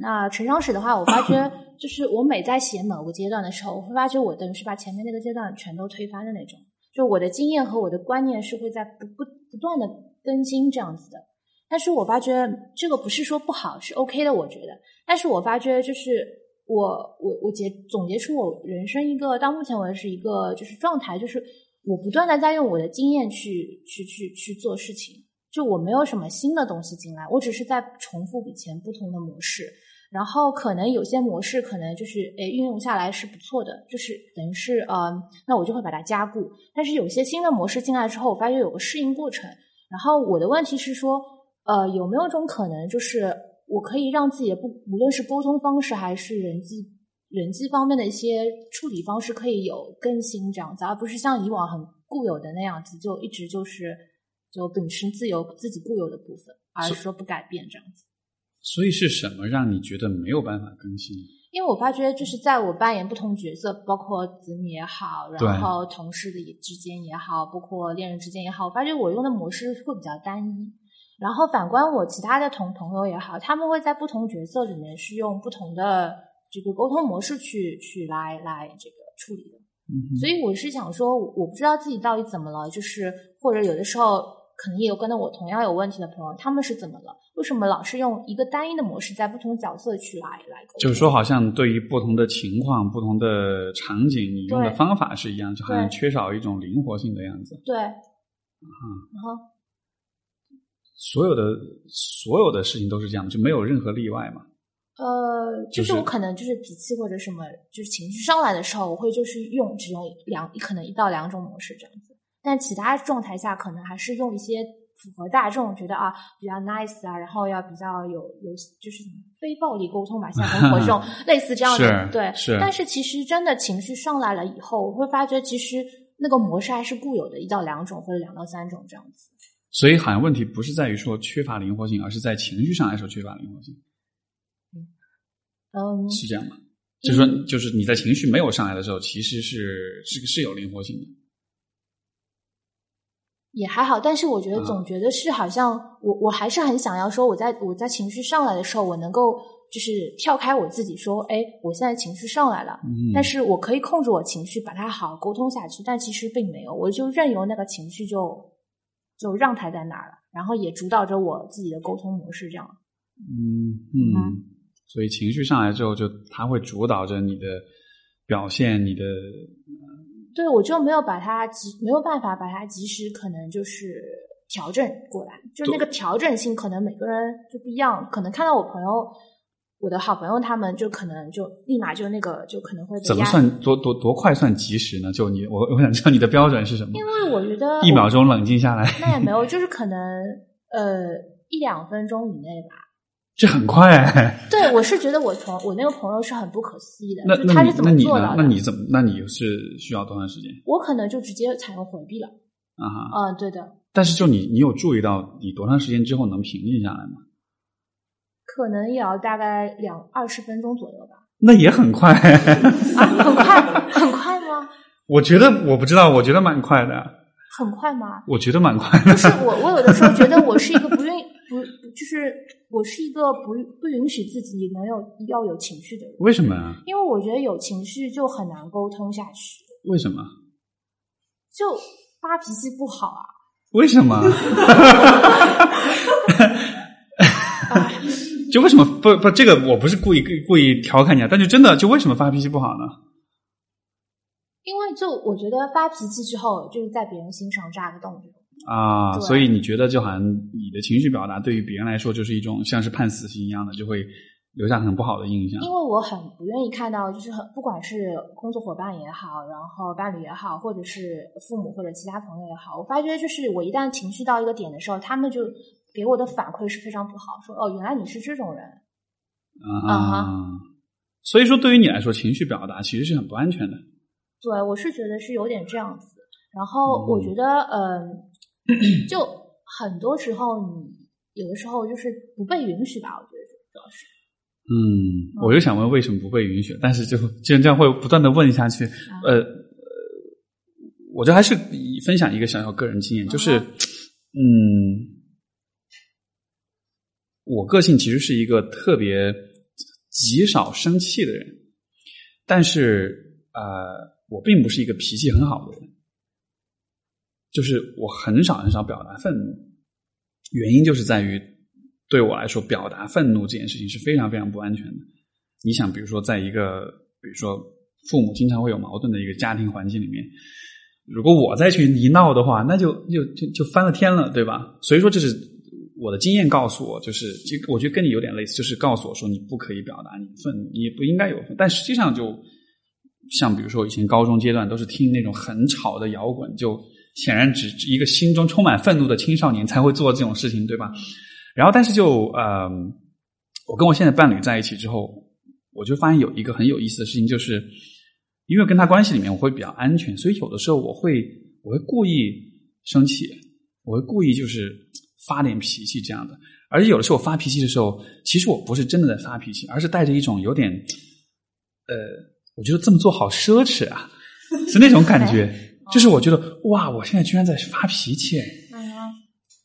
那成长史的话，我发觉就是我每在写某个阶段的时候，我会发觉我等于是把前面那个阶段全都推翻的那种。就我的经验和我的观念是会在不不不断的更新这样子的。但是我发觉这个不是说不好，是 OK 的，我觉得。但是我发觉就是我我我结总结出我人生一个到目前为止一个就是状态，就是我不断的在用我的经验去去去去做事情。就我没有什么新的东西进来，我只是在重复以前不同的模式。然后可能有些模式可能就是诶运用下来是不错的，就是等于是嗯，那我就会把它加固。但是有些新的模式进来之后，我发觉有个适应过程。然后我的问题是说，呃，有没有一种可能，就是我可以让自己的不无论是沟通方式还是人际人际方面的一些处理方式，可以有更新这样子，而不是像以往很固有的那样子，就一直就是就秉持自由自己固有的部分，而是说不改变这样子。所以是什么让你觉得没有办法更新？因为我发觉，就是在我扮演不同角色，包括子女也好，然后同事的之间也好，包括恋人之间也好，我发觉我用的模式会比较单一。然后反观我其他的同朋友也好，他们会在不同角色里面是用不同的这个沟通模式去去来来这个处理的。嗯所以我是想说，我不知道自己到底怎么了，就是或者有的时候可能也有跟着我同样有问题的朋友，他们是怎么了？为什么老是用一个单一的模式在不同角色去来来沟通？就是说，好像对于不同的情况、不同的场景，你用的方法是一样，就好像缺少一种灵活性的样子。对，嗯，然后所有的所有的事情都是这样，就没有任何例外嘛。呃，就就是是我可能就是脾气或者什么，就是情绪上来的时候，我会就是用只用两可能一到两种模式这样子，但其他状态下可能还是用一些符合大众觉得啊比较 nice 啊，然后要比较有有就是非暴力沟通吧，像生活这种 类似这样的对，是但是其实真的情绪上来了以后，我会发觉其实那个模式还是固有的，一到两种或者两到三种这样子。所以，好像问题不是在于说缺乏灵活性，而是在情绪上来说缺乏灵活性，嗯，是这样吗？就是说，就是你在情绪没有上来的时候，其实是是是有灵活性的。也还好，但是我觉得啊总觉得是好像我我还是很想要说，我在我在情绪上来的时候，我能够就是跳开我自己说，哎，我现在情绪上来了，嗯但是我可以控制我情绪，把它好好沟通下去，但其实并没有，我就任由那个情绪就就让他在那儿了，然后也主导着我自己的沟通模式，这样。嗯嗯，所以情绪上来之后，就他会主导着你的表现，你的对，我就没有把它及没有办法把它及时可能就是调整过来，就那个调整性可能每个人就不一样，可能看到我朋友。我的好朋友他们就可能就立马就那个就可能会怎么算多多多快算及时呢？就你我我想知道你的标准是什么？因为我觉得一秒钟冷静下来，那也没有，就是可能呃一两分钟以内吧。这很快哎。对，我是觉得我从我那个朋友是很不可思议的，那他是怎么做到？的？那你怎么？那你是需要多长时间我可能就直接采用回避了。啊哈？嗯，对的，但是就你你有注意到你多长时间之后能平静下来吗？可能也要大概两二十分钟左右吧。那也很快。啊，很快，很快吗？我觉得我不知道，我觉得蛮快的，很快吗？我觉得蛮快的。不是我，我有的时候觉得我是一个不愿意不，就是我是一个不不允许自己能有要有情绪的人，为什么啊？因为我觉得有情绪就很难沟通下去，为什么？就发脾气不好啊。为什么？就为什么不不这个我不是故意故意调侃你啊，但就真的就为什么发脾气不好呢？因为就我觉得发脾气之后，就是在别人心上扎个洞。啊，所以你觉得就好像你的情绪表达对于别人来说就是一种像是判死刑一样的，就会留下很不好的印象因。为我很不愿意看到，就是很不管是工作伙伴也好，然后伴侣也好，或者是父母或者其他朋友也好，我发觉就是我一旦情绪到一个点的时候，他们就给我的反馈是非常不好，说哦，原来你是这种人。啊啊所以说对于你来说，情绪表达其实是很不安全的。对，我是觉得是有点这样子。然后嗯我觉得，嗯，就很多时候你有的时候就是不被允许吧，我觉得主要是。嗯，我就想问为什么不被允许，但是就既然这样会不断的问下去，呃，呃我就还是分享一个小小个人经验，就是，啊嗯，我个性其实是一个特别极少生气的人，但是呃，我并不是一个脾气很好的人，就是我很少很少表达愤怒，原因就是在于对我来说，表达愤怒这件事情是非常非常不安全的。你想，比如说，在一个比如说父母经常会有矛盾的一个家庭环境里面，如果我再去一闹的话，那就就就就翻了天了，对吧？所以说，这是我的经验告诉我，就是这个我觉得跟你有点类似，就是告诉我说你不可以表达你愤怒，你不应该有愤，但实际上就像比如说以前高中阶段都是听那种很吵的摇滚，就显然只一个心中充满愤怒的青少年才会做这种事情，对吧？然后，但是就呃，我跟我现在伴侣在一起之后，我就发现有一个很有意思的事情，就是因为跟他关系里面我会比较安全，所以有的时候我会我会故意生气，我会故意就是发点脾气这样的。而且有的时候我发脾气的时候，其实我不是真的在发脾气，而是带着一种有点呃，我觉得这么做好奢侈啊，是那种感觉。就是我觉得哇，我现在居然在发脾气。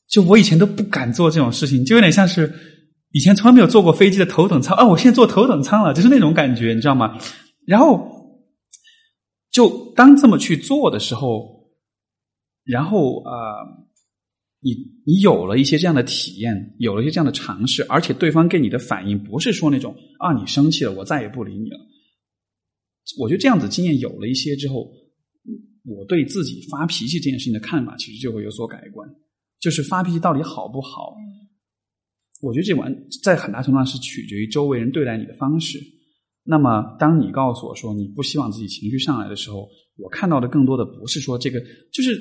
就我以前都不敢做这种事情，就有点像是以前从来没有坐过飞机的头等舱啊，我现在坐头等舱了，就是那种感觉，你知道吗？然后就当这么去做的时候，然后啊、呃，你你有了一些这样的体验，有了一些这样的尝试，而且对方给你的反应不是说那种啊你生气了，我再也不理你了。我觉得这样子经验有了一些之后，我对自己发脾气这件事情的看法其实就会有所改观。就是发脾气到底好不好？我觉得这完在很大程度上是取决于周围人对待你的方式。那么，当你告诉我说你不希望自己情绪上来的时候，我看到的更多的不是说这个，就是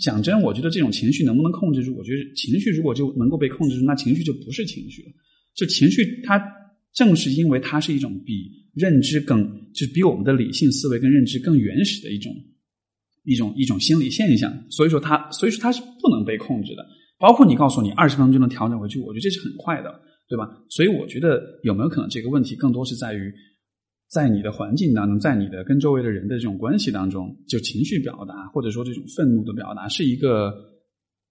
讲真，我觉得这种情绪能不能控制住？我觉得情绪如果就能够被控制住，那情绪就不是情绪了。就情绪，它正是因为它是一种比认知更，就是比我们的理性思维跟认知更原始的一种。一种一种心理现象，所以说它，所以说它是不能被控制的。包括你告诉你二十分钟就能调整回去，我觉得这是很快的，对吧？所以我觉得有没有可能这个问题更多是在于，在你的环境当中，在你的跟周围的人的这种关系当中，就情绪表达或者说这种愤怒的表达是一个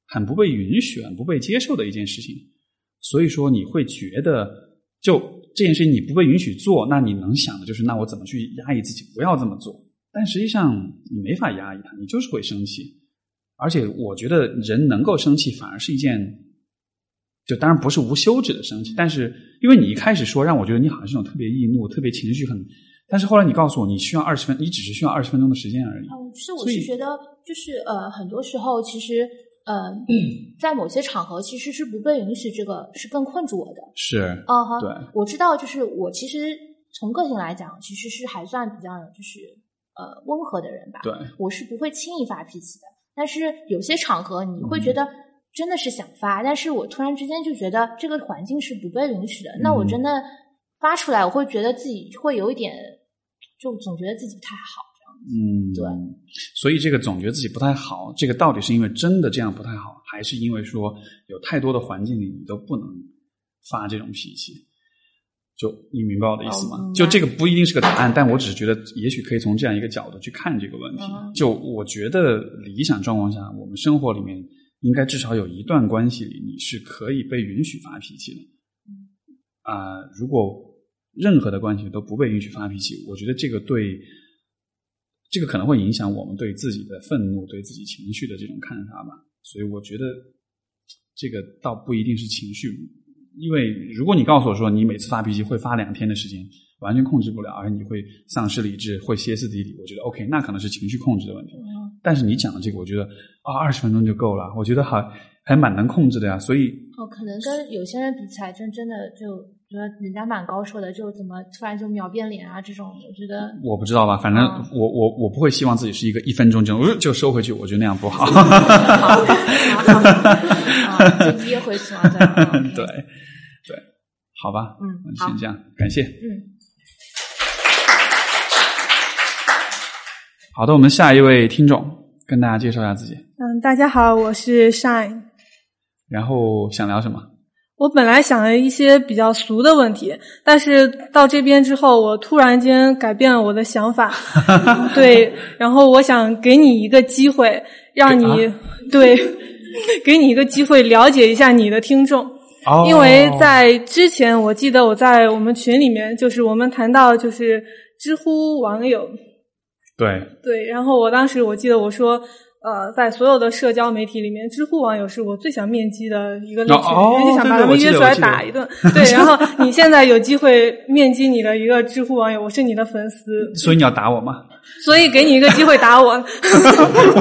很不被允许、很不被接受的一件事情。所以说，你会觉得，就这件事情你不被允许做，那你能想的就是，那我怎么去压抑自己，不要这么做？但实际上，你没法压抑它，你就是会生气。而且，我觉得人能够生气，反而是一件，就当然不是无休止的生气。但是，因为你一开始说让我觉得你好像是种特别易怒、特别情绪很，但是后来你告诉我，你需要二十分，你只是需要二十分钟的时间而已。嗯，是，我是觉得，就是呃，很多时候其实，呃，在某些场合其实是不被允许，这个是更困住我的。是，啊哈，对，我知道，就是我其实从个性来讲，其实是还算比较就是呃温和的人吧。对，我是不会轻易发脾气的。但是有些场合你会嗯觉得真的是想发，但是我突然之间就觉得这个环境是不被允许的，那我嗯真的发出来，我会觉得自己会有一点，就总觉得自己不太好。嗯，对。所以这个总觉得自己不太好，这个到底是因为真的这样不太好，还是因为说有太多的环境里你都不能发这种脾气？就你明白我的意思吗？就这个不一定是个答案，但我只是觉得，也许可以从这样一个角度去看这个问题。嗯就我觉得理想状况下，我们生活里面应该至少有一段关系里，你是可以被允许发脾气的。啊、如果任何的关系都不被允许发脾气，我觉得这个对这个可能会影响我们对自己的愤怒、对自己情绪的这种看法吧。所以我觉得这个倒不一定是情绪，因为如果你告诉我说你每次发脾气会发两天的时间，完全控制不了，而你会丧失理智，会歇斯底里，我觉得 OK，那可能是情绪控制的问题。但是你讲的这个，我觉得啊，二十分钟就够了，我觉得还还蛮能控制的呀。所以哦，可能跟有些人比起来，真真的就觉得人家蛮高手的，就怎么突然就秒变脸啊这种，我觉得我不知道吧，反正嗯我我我不会希望自己是一个一分钟就呃就收回去，我觉得那样不好。就噎回去了，对对对，好吧，嗯好先这样，感谢。嗯。好的，我们下一位听众跟大家介绍一下自己，嗯，大家好，我是 Shine。然后想聊什么？我本来想了一些比较俗的问题，但是到这边之后，我突然间改变了我的想法。对，然后我想给你一个机会，让你、啊对，给你一个机会了解一下你的听众。哦因为在之前，我记得我在我们群里面，就是我们谈到就是知乎网友，对对，然后我当时我记得我说，呃，在所有的社交媒体里面，知乎网友是我最想面基的一个类群，哦因为就想把他们约出来打一顿。对，然后你现在有机会面基你的一个知乎网友，我是你的粉丝，所以你要打我吗？所以给你一个机会打我。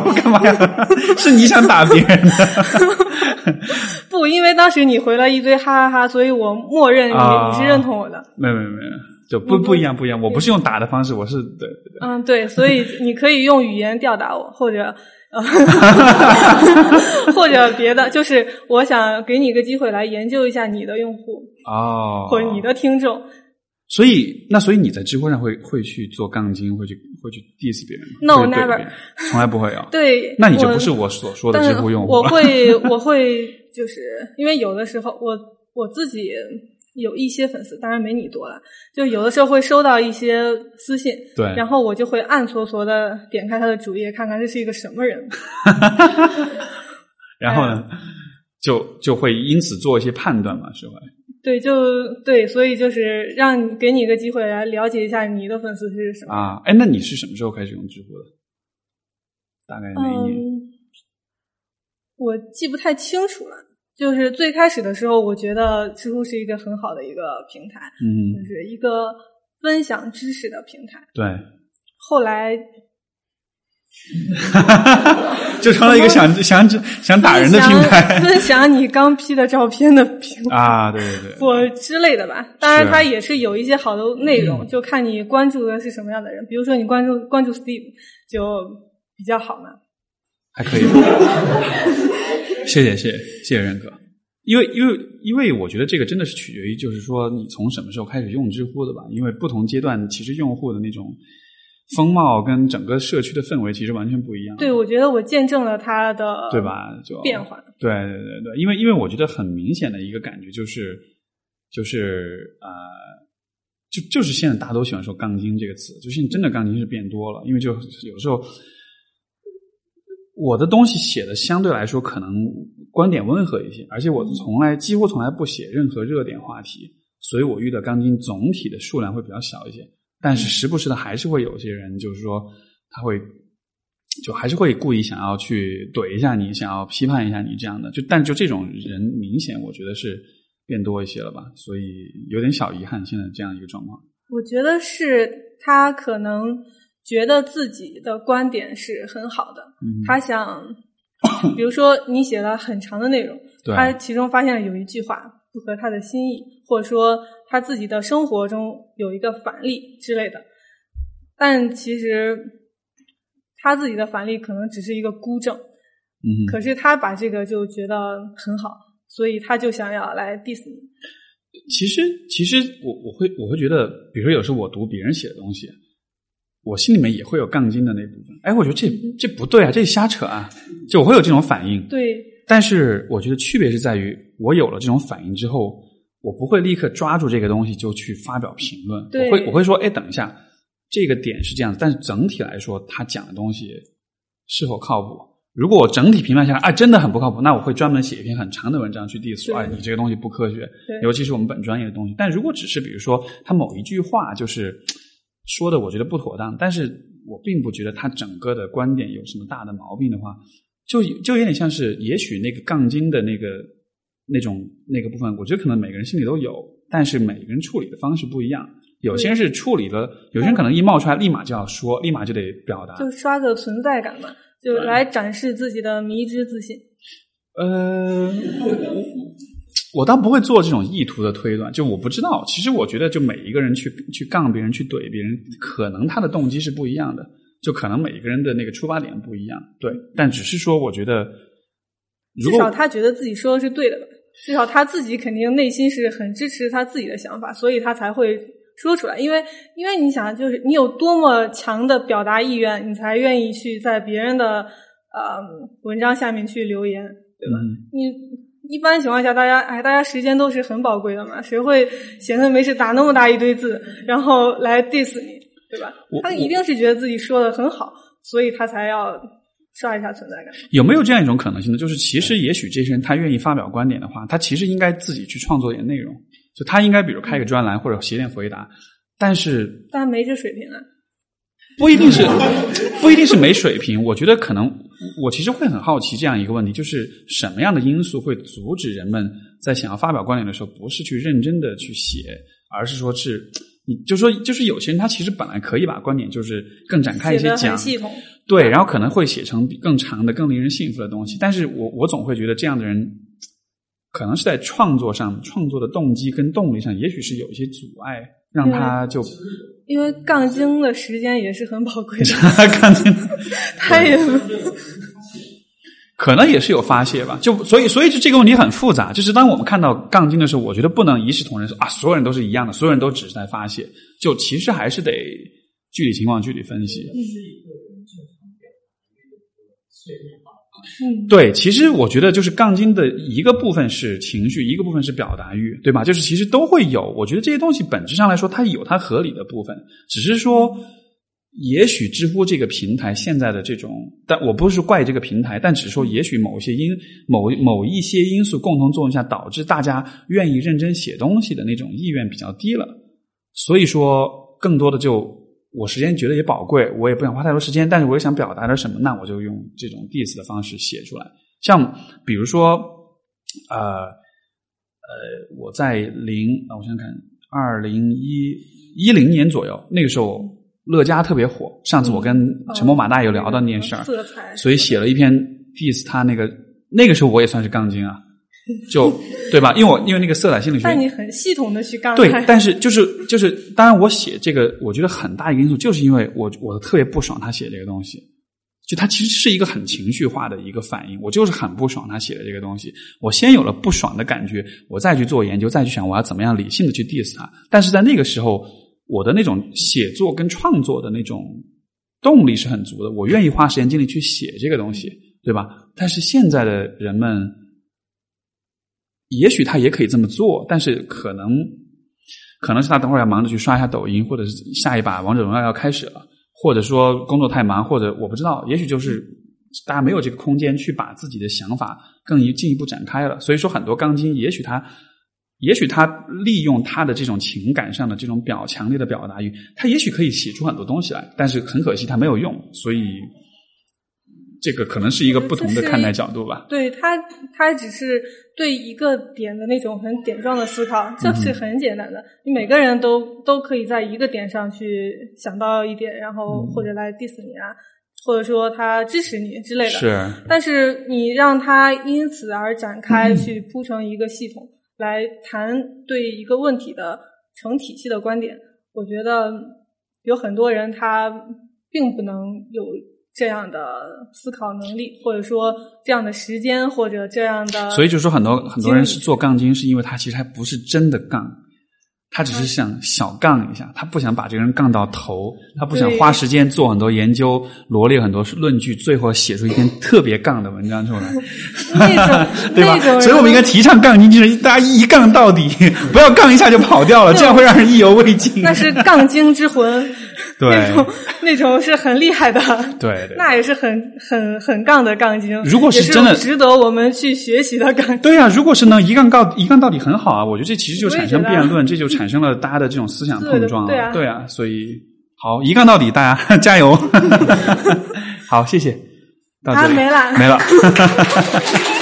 我干嘛呀？是你想打别人的？不，因为当时你回了一堆哈哈哈，所以我默认你、啊你是认同我的。没有没有没有，就不不一样不一样。我不是用打的方式，我是对对对。嗯，对，所以你可以用语言吊打我，或者呃，或者别的，就是我想给你一个机会来研究一下你的用户哦，或者你的听众。所以，那所以你在知乎上会会去做杠精，会去会去 diss 别人吗？No never，从来不会啊。对，那你就不是我所说的知乎用户我。会，我会，就是因为有的时候我我自己有一些粉丝，当然没你多了，就有的时候会收到一些私信，对然后我就会暗搓搓的点开他的主页，看看这是一个什么人。然后呢，就就会因此做一些判断嘛，是吧。对，就对，所以就是让你给你一个机会来了解一下你的粉丝是什么。啊，哎，那你是什么时候开始用知乎的？大概哪一年？嗯，我记不太清楚了。就是最开始的时候，我觉得知乎是一个很好的一个平台，嗯就，是一个分享知识的平台。对，后来 就成了一个想想想打人的平台分享你刚 P 的照片的平台。啊，对对对，或之类的吧，当然它也是有一些好的内容，就看你关注的是什么样的人。比如说你关注关注 Steve 就比较好嘛。还可以。谢谢谢谢谢谢认可。因为因为因为我觉得这个真的是取决于，就是说你从什么时候开始用知乎的吧？因为不同阶段，其实用户的那种风貌跟整个社区的氛围其实完全不一样。对，我觉得我见证了它的对吧？就变化。对对对对，因为因为我觉得很明显的一个感觉就是就是呃，就就是现在大家都喜欢说“杠精”这个词，就现在真的杠精是变多了，因为就有时候我的东西写的相对来说可能观点温和一些，而且我从来几乎从来不写任何热点话题，所以我遇到钢筋总体的数量会比较小一些。但是时不时的还是会有些人，就是说他会就还是会故意想要去怼一下你，想要批判一下你这样的。就但就这种人明显我觉得是变多一些了吧，所以有点小遗憾现在这样一个状况。我觉得是他可能觉得自己的观点是很好的，嗯他想，比如说你写了很长的内容，对他其中发现了有一句话不合他的心意，或者说他自己的生活中有一个反例之类的，但其实他自己的反例可能只是一个孤证，嗯，可是他把这个就觉得很好，所以他就想要来 diss 你。其实，其实我我会我会觉得，比如说有时候我读别人写的东西，我心里面也会有杠精的那部分。哎，我觉得这这不对啊，这瞎扯啊，就我会有这种反应。对，但是我觉得区别是在于，我有了这种反应之后，我不会立刻抓住这个东西就去发表评论。对我会我会说，哎，等一下，这个点是这样子，但是整体来说，他讲的东西是否靠谱？如果我整体评判下来，啊，真的很不靠谱，那我会专门写一篇很长的文章去 diss 说，哎，你这个东西不科学对，尤其是我们本专业的东西。但如果只是比如说他某一句话就是说的我觉得不妥当，但是我并不觉得他整个的观点有什么大的毛病的话，就就有点像是，也许那个杠精的那个那种那个部分，我觉得可能每个人心里都有，但是每个人处理的方式不一样。有些人是处理了，有些人可能一冒出来立马就要说，立马就得表达。就刷个存在感嘛，就来展示自己的迷之自信。呃，我倒不会做这种意图的推断，就我不知道。其实我觉得，就每一个人去去杠别人、去怼别人，可能他的动机是不一样的，就可能每一个人的那个出发点不一样。对，但只是说，我觉得，如果至少他觉得自己说的是对的吧？至少他自己肯定内心是很支持他自己的想法，所以他才会说出来。因为，因为你想，就是你有多么强的表达意愿，你才愿意去在别人的呃文章下面去留言，对吧？嗯你一般情况下，大家哎，大家时间都是很宝贵的嘛，谁会闲着没事打那么大一堆字，然后来 diss 你，对吧？他一定是觉得自己说的很好，所以他才要刷一下存在感。有没有这样一种可能性呢？就是其实也许这些人他愿意发表观点的话，他其实应该自己去创作点内容，就他应该比如开个专栏或者写点回答，但是但没这水平啊。不一定是不一定是没水平，我觉得可能我其实会很好奇这样一个问题，就是什么样的因素会阻止人们在想要发表观点的时候，不是去认真的去写，而是说是你就说就是有些人他其实本来可以把观点就是更展开一些讲，系统，对，然后可能会写成比更长的、更令人信服的东西，但是我我总会觉得这样的人。可能是在创作上，创作的动机跟动力上，也许是有一些阻碍，让他就因为杠精的时间也是很宝贵的，杠精 他也可能也是有发泄吧，就所以所以就这个问题很复杂。就是当我们看到杠精的时候，我觉得不能一视同仁说啊，所有人都是一样的，所有人都只是在发泄。就其实还是得具体情况具体分析。嗯，对，其实我觉得就是杠精的一个部分是情绪，一个部分是表达欲，对吧？就是其实都会有。我觉得这些东西本质上来说，它有它合理的部分，只是说，也许知乎这个平台现在的这种，但我不是怪这个平台，但只是说，也许某些因某某一些因素共同作用下，导致大家愿意认真写东西的那种意愿比较低了。所以说，更多的就我时间觉得也宝贵，我也不想花太多时间，但是我又想表达点什么，那我就用这种 diss 的方式写出来。像比如说，呃呃，我在零啊，我想想看，二零一一零年左右，那个时候乐嘉特别火。上次我跟陈默马大有聊到那件事儿，所以写了一篇 diss 他那个那个时候我也算是杠精啊，就对吧？因为我因为那个色彩心理学，但你很系统的去干对，，但是就是就是，当然我写这个，我觉得很大一个因素，就是因为我我特别不爽他写这个东西，就他其实是一个很情绪化的一个反应，我就是很不爽他写的这个东西。我先有了不爽的感觉，我再去做研究，再去想我要怎么样理性的去 diss 他。但是在那个时候，我的那种写作跟创作的那种动力是很足的，我愿意花时间精力去写这个东西，对吧？但是现在的人们。也许他也可以这么做，但是可能可能是他等会儿要忙着去刷一下抖音，或者是下一把王者荣耀要开始了，或者说工作太忙，或者我不知道，也许就是大家没有这个空间去把自己的想法更一进一步展开了。所以说，很多钢筋，也许他，也许他利用他的这种情感上的这种表强烈的表达欲，他也许可以写出很多东西来，但是很可惜他没有用，所以。这个可能是一个不同的看待角度吧。对他，他只是对一个点的那种很点状的思考，这是很简单的。你每个人都都可以在一个点上去想到一点，然后或者来 diss 你啊，或者说他支持你之类的。是。但是你让他因此而展开去铺成一个系统来谈对一个问题的成体系的观点，我觉得有很多人他并不能有。这样的思考能力，或者说这样的时间，或者这样的，所以就说很多很多人是做杠精，是因为他其实还不是真的杠。他只是想小杠一下，他不想把这个人杠到头，他不想花时间做很多研究，罗列很多论据，最后写出一篇特别杠的文章出来，那种对吧？所以我们应该提倡杠精精神，大家一杠到底，不要杠一下就跑掉了，这样会让人意犹未尽。那是 杠精之魂，对，那种那种是很厉害的，对对，那也是很很很杠的杠精。如果是真的值得我们去学习的杠，对啊，如果是能一杠到一杠到底很好啊，我觉得这其实就产生辩论，这就。产生了大家的这种思想碰撞，对啊，对啊，所以好一杠到底，大家 加油！好，谢谢。啊，没了，没了。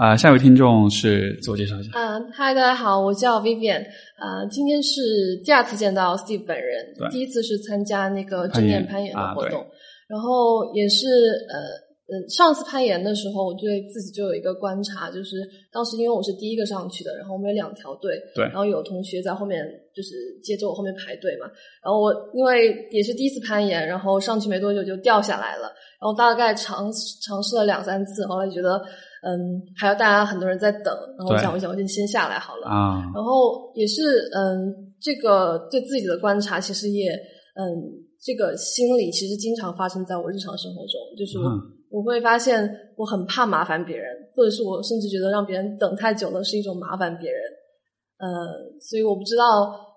啊，下一位听众是自我介绍一下。嗯，嗨，大家好，我叫 Vivian。啊，今天是第二次见到 Steve 本人，第一次是参加那个正念攀岩的活动，然后也是呃。嗯，上次攀岩的时候，我对自己就有一个观察，就是当时因为我是第一个上去的，然后我们有两条队，对，然后有同学在后面就是接着我后面排队嘛，然后我因为也是第一次攀岩，然后上去没多久就掉下来了，然后大概尝尝试了两三次，后来觉得嗯，还有大家很多人在等，然后我想我想我就先下来好了啊，然后也是嗯，这个对自己的观察其实也嗯，这个心理其实经常发生在我日常生活中，就是。我会发现我很怕麻烦别人，或者是我甚至觉得让别人等太久了是一种麻烦别人。呃，所以我不知道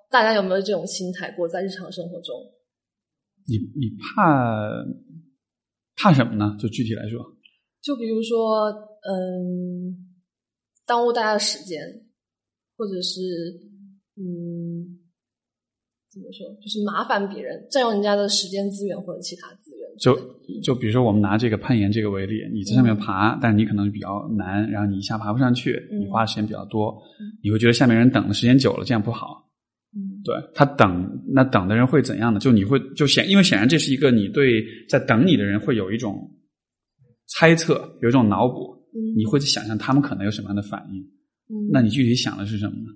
大家有没有这种心态过在日常生活中。你你怕怕什么呢？就具体来说，就比如说，嗯，耽误大家的时间，或者是嗯，怎么说，就是麻烦别人，占用人家的时间资源或者其他资源。就就比如说，我们拿这个攀岩这个为例，你在上面爬，但你可能比较难，然后你一下爬不上去，你花的时间比较多，你会觉得下面人等的时间久了，这样不好。嗯，对他等，那等的人会怎样呢？就你会就显，因为显然这是一个你对在等你的人会有一种猜测，有一种脑补，你会去想象他们可能有什么样的反应。嗯，那你具体想的是什么呢？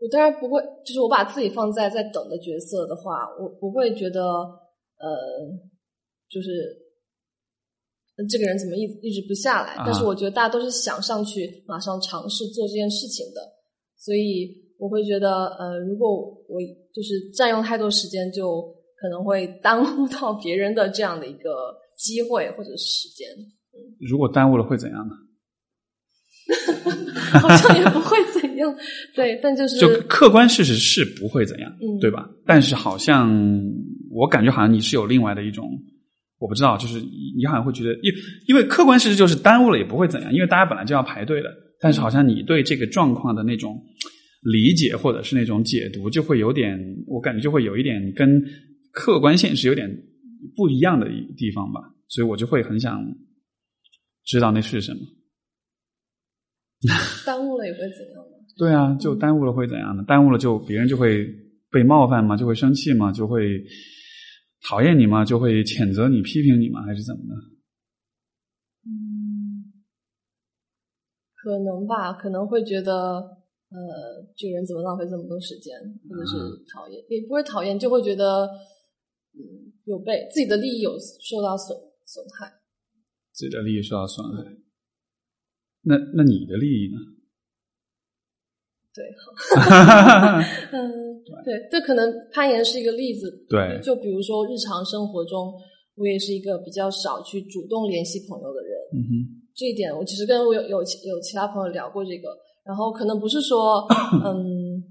我当然不会，就是我把自己放在在等的角色的话，我不会觉得，呃，就是这个人怎么一一直不下来？但是我觉得大家都是想上去马上尝试做这件事情的，所以我会觉得，呃，如果我就是占用太多时间，就可能会耽误到别人的这样的一个机会或者时间。如果耽误了会怎样呢？好像也不会怎样，对，但就是就客观事实是不会怎样，嗯，对吧？但是好像我感觉好像你是有另外的一种，我不知道，就是你好像会觉得，因因为客观事实就是耽误了也不会怎样，因为大家本来就要排队的。但是好像你对这个状况的那种理解或者是那种解读，就会有点，我感觉就会有一点跟客观现实有点不一样的地方吧。所以我就会很想知道那是什么。耽误了也会怎样呢？对啊，就耽误了会怎样呢？耽误了就别人就会被冒犯吗？就会生气吗？就会讨厌你吗？就会谴责你、批评你吗？还是怎么的？嗯，可能吧，可能会觉得，呃，这个人怎么浪费这么多时间，或者是讨厌，也不会讨厌，就会觉得，嗯，有被自己的利益有受到损损害，自己的利益受到损害。那那你的利益呢？对，嗯，对，这可能攀岩是一个例子。对，就比如说日常生活中，我也是一个比较少去主动联系朋友的人。嗯哼，这一点我其实跟我有有有其他朋友聊过这个，然后可能不是说 嗯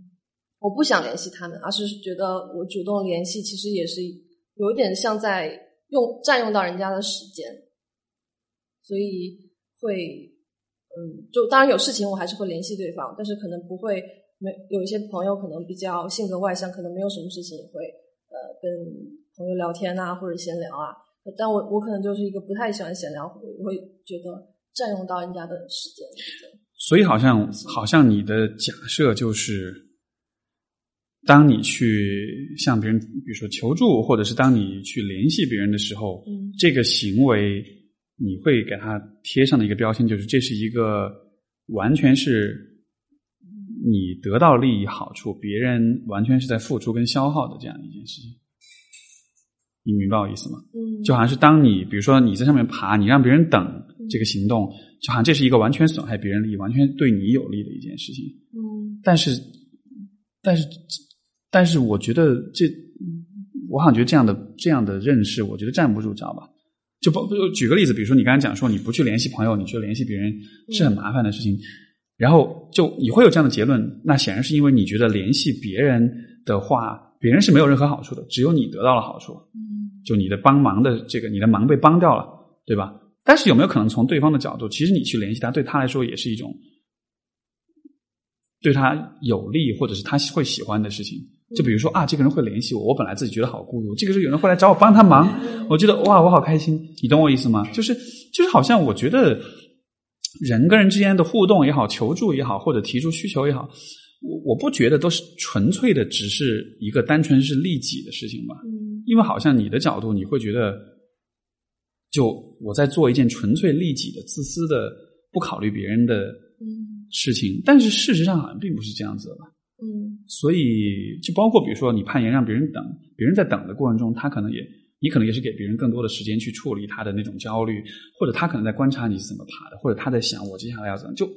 我不想联系他们，而是觉得我主动联系其实也是有点像在用占用到人家的时间，所以会嗯，就当然有事情我还是会联系对方，但是可能不会没有一些朋友可能比较性格外向，可能没有什么事情也会呃跟朋友聊天啊或者闲聊啊，但我我可能就是一个不太喜欢闲聊，我会觉得占用到人家的时间。所以好像好像你的假设就是，当你去向别人，比如说求助，或者是当你去联系别人的时候，嗯这个行为你会给他贴上的一个标签，就是这是一个完全是你得到利益好处，别人完全是在付出跟消耗的这样一件事情。你明白我意思吗？嗯，就好像是当你比如说你在上面爬，你让别人等这个行动，就好像这是一个完全损害别人利益、完全对你有利的一件事情。嗯但是，但是，但是，我觉得这，我好像觉得这样的这样的认识，我觉得站不住脚吧。就包就举个例子，比如说你刚才讲说你不去联系朋友，你去联系别人是很麻烦的事情，然后就你会有这样的结论，那显然是因为你觉得联系别人的话，别人是没有任何好处的，只有你得到了好处。嗯就你的帮忙的这个，你的忙被帮掉了，对吧？但是有没有可能从对方的角度，其实你去联系他，对他来说也是一种对他有利或者是他会喜欢的事情？就比如说啊，这个人会联系我，我本来自己觉得好孤独，这个时候有人会来找我帮他忙，我觉得哇，我好开心。你懂我意思吗？就是就是好像我觉得人跟人之间的互动也好，求助也好，或者提出需求也好，我我不觉得都是纯粹的只是一个单纯是利己的事情吧。嗯因为好像你的角度，你会觉得，就我在做一件纯粹利己的、自私的、不考虑别人的嗯事情，但是事实上好像并不是这样子的吧。嗯所以，就包括比如说你攀岩让别人等，别人在等的过程中，他可能也，你可能也是给别人更多的时间去处理他的那种焦虑，或者他可能在观察你是怎么爬的，或者他在想我接下来要怎么，就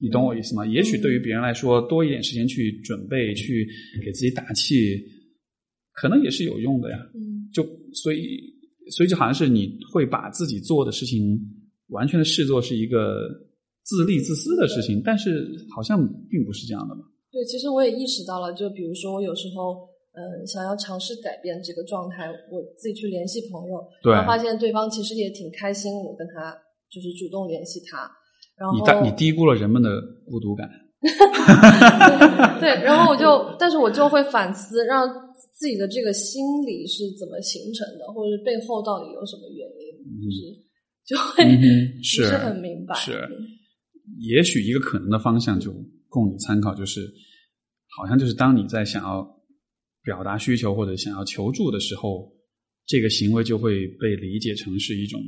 你懂我意思吗？也许对于别人来说，多一点时间去准备，去给自己打气，可能也是有用的呀。嗯就所以，所以就好像是你会把自己做的事情完全的视作是一个自利自私的事情，但是好像并不是这样的嘛。对，其实我也意识到了，就比如说我有时候，嗯，想要尝试改变这个状态，我自己去联系朋友，对发现对方其实也挺开心，我跟他就是主动联系他，然后你大你低估了人们的孤独感。对，然后我就，但是我就会反思，让自己的这个心理是怎么形成的，或者是背后到底有什么原因，就是就会不是是很明白，是嗯也许一个可能的方向就供你参考，就是好像就是当你在想要表达需求或者想要求助的时候，这个行为就会被理解成是一种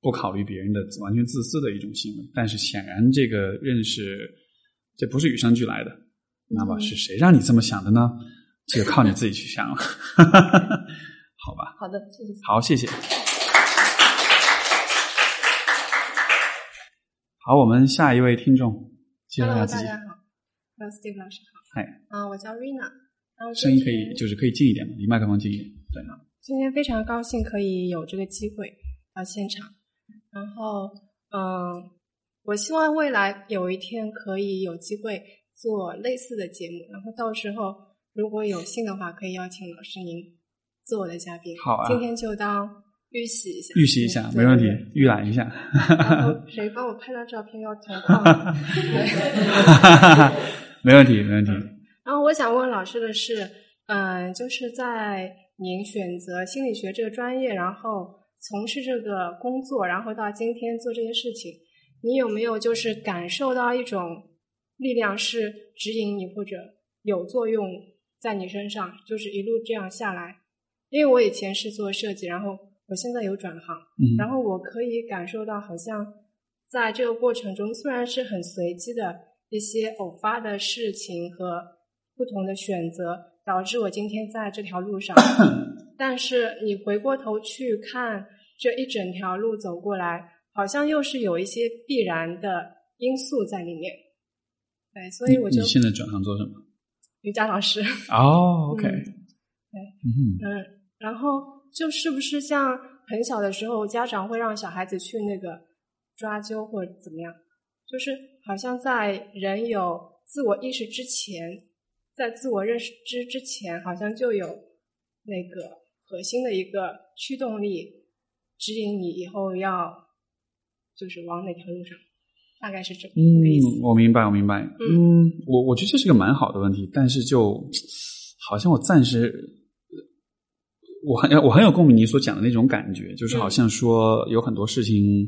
不考虑别人的完全自私的一种行为。但是显然这个认识这不是与生俱来的，那么是谁让你这么想的呢？这个靠你自己去想了，好吧？好的，谢谢。好，谢谢。好，我们下一位听众介绍一 Hello，下自己。大家好，Hello Steve 老师好。嗨，啊、我叫 Rina。声音可以就是可以近一点嘛，离麦克风近一点。对，今天非常高兴可以有这个机会到现场，然后嗯，我希望未来有一天可以有机会做类似的节目，然后到时候如果有幸的话，可以邀请老师您做我的嘉宾。好啊今天就当预习一下，预习一下，没问题预览一下。然后 谁帮我拍张照片要同框？没问题，没问题。然后我想问老师的是，嗯、就是在您选择心理学这个专业，然后从事这个工作，然后到今天做这些事情，你有没有就是感受到一种力量是指引你或者有作用在你身上，就是一路这样下来？因为我以前是做设计，然后我现在有转行，嗯，然后我可以感受到，好像在这个过程中，虽然是很随机的一些偶发的事情和不同的选择，导致我今天在这条路上，但是你回过头去看这一整条路走过来，好像又是有一些必然的因素在里面。对，所以我就你现在转行做什么？瑜伽老师，哦，OK，嗯嗯嗯，然后就是不是像很小的时候，家长会让小孩子去那个抓阄或者怎么样？就是好像在人有自我意识之前，在自我认识之之前，好像就有那个核心的一个驱动力，指引你以后要就是往哪条路上，大概是这。嗯，我明白，我明白。嗯，我我觉得这是个蛮好的问题，但是就好像我暂时，我很我很有共鸣你所讲的那种感觉，就是好像说有很多事情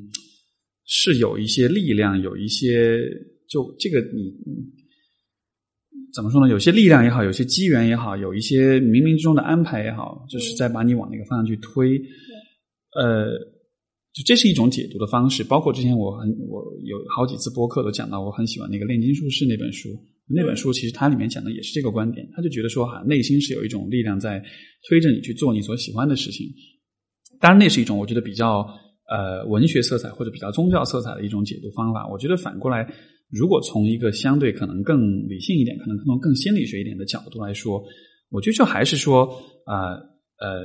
是有一些力量，有一些就这个你怎么说呢？有些力量也好，有些机缘也好，有一些冥冥之中的安排也好，就是在把你往那个方向去推。呃，就这是一种解读的方式。包括之前我很我有好几次播客都讲到，我很喜欢那个《炼金术士》那本书。那本书其实它里面讲的也是这个观点，他就觉得说哈，内心是有一种力量在推着你去做你所喜欢的事情。当然，那是一种我觉得比较呃文学色彩或者比较宗教色彩的一种解读方法。我觉得反过来，如果从一个相对可能更理性一点，可能从更心理学一点的角度来说，我觉得就还是说啊呃，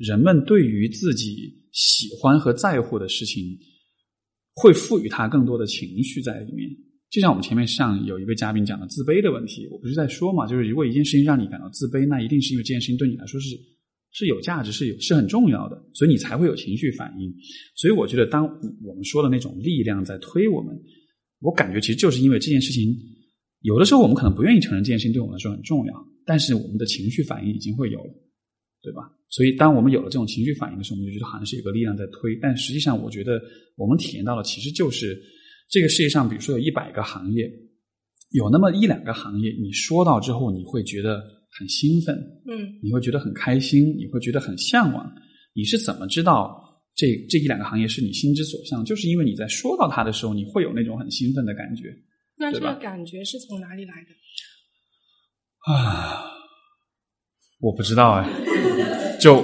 人们对于自己喜欢和在乎的事情，会赋予它更多的情绪在里面。就像我们前面上有一位嘉宾讲的自卑的问题，我不是在说嘛，就是如果一件事情让你感到自卑，那一定是因为这件事情对你来说是是有价值、是有是很重要的，所以你才会有情绪反应。所以我觉得，当我们说的那种力量在推我们，我感觉其实就是因为这件事情，有的时候我们可能不愿意承认这件事情对我们来说很重要，但是我们的情绪反应已经会有了，对吧？所以当我们有了这种情绪反应的时候，我们就觉得好像是有个力量在推，但实际上我觉得我们体验到的其实就是。这个世界上，比如说有一百个行业，有那么一两个行业，你说到之后，你会觉得很兴奋，嗯，你会觉得很开心，你会觉得很向往。你是怎么知道这这一两个行业是你心之所向？就是因为你在说到它的时候，你会有那种很兴奋的感觉。那这个感觉是从哪里来的？啊，我不知道哎。就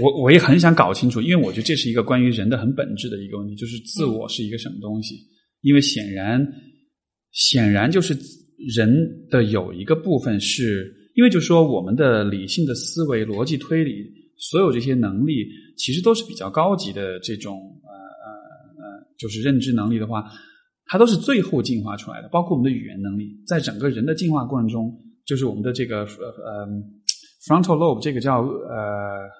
我我也很想搞清楚，因为我觉得这是一个关于人的很本质的一个问题，就是自我是一个什么东西。因为显然，显然就是人的有一个部分是，因为就说我们的理性的思维、逻辑推理，所有这些能力其实都是比较高级的这种呃呃呃，就是认知能力的话，它都是最后进化出来的。包括我们的语言能力，在整个人的进化过程中，就是我们的这个呃呃 frontal lobe 这个叫呃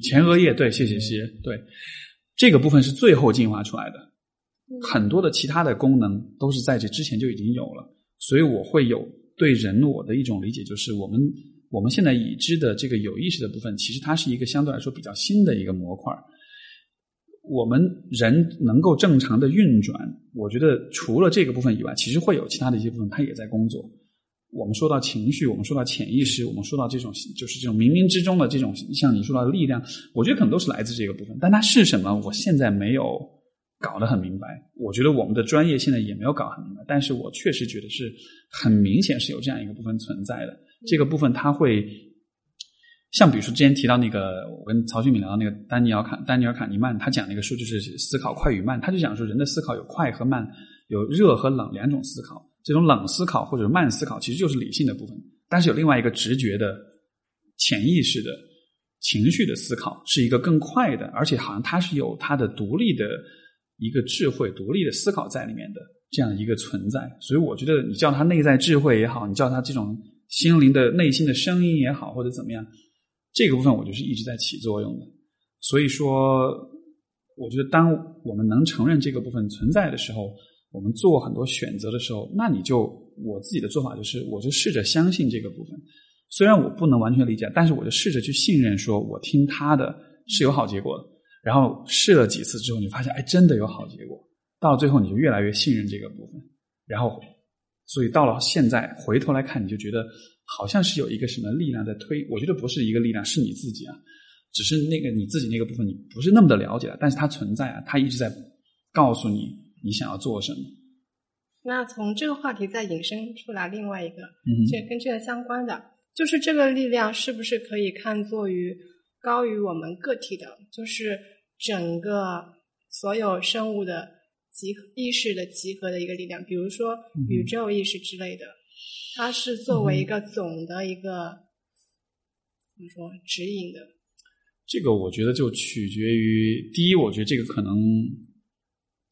前额叶，对，谢谢谢谢，对，这个部分是最后进化出来的。很多的其他的功能都是在这之前就已经有了，所以我会有对人我的一种理解，就是我们我们现在已知的这个有意识的部分，其实它是一个相对来说比较新的一个模块。我们人能够正常的运转，我觉得除了这个部分以外，其实会有其他的一些部分，它也在工作。我们说到情绪，我们说到潜意识，我们说到这种就是这种冥冥之中的这种像你说到的力量，我觉得可能都是来自这个部分，但它是什么，我现在没有。搞得很明白，我觉得我们的专业现在也没有搞很明白，但是我确实觉得是很明显是有这样一个部分存在的。这个部分它会像比如说之前提到那个，我跟曹俊敏聊到那个丹尼尔卡丹尼尔卡尼曼，他讲那个书就是思考快与慢，他就讲说人的思考有快和慢，有热和冷两种思考。这种冷思考或者慢思考其实就是理性的部分，但是有另外一个直觉的、潜意识的、情绪的思考，是一个更快的，而且好像它是有它的独立的。一个智慧、独立的思考在里面的这样一个存在，所以我觉得你叫它内在智慧也好，你叫它这种心灵的内心的声音也好，或者怎么样，这个部分我就是一直在起作用的。所以说，我觉得当我们能承认这个部分存在的时候，我们做很多选择的时候，那你就我自己的做法就是，我就试着相信这个部分。虽然我不能完全理解，但是我就试着去信任，说我听他的是有好结果的。然后试了几次之后，你发现哎，真的有好结果。到了最后，你就越来越信任这个部分。然后，所以到了现在回头来看，你就觉得好像是有一个什么力量在推。我觉得不是一个力量，是你自己啊。只是那个你自己那个部分，你不是那么的了解了，但是它存在啊，它一直在告诉你你想要做什么。那从这个话题再引申出来另外一个，这跟这个相关的，就是这个力量是不是可以看作于高于我们个体的，就是。整个所有生物的集意识的集合的一个力量，比如说宇宙意识之类的，它是作为一个总的一个怎么说指引的。这个我觉得就取决于第一，我觉得这个可能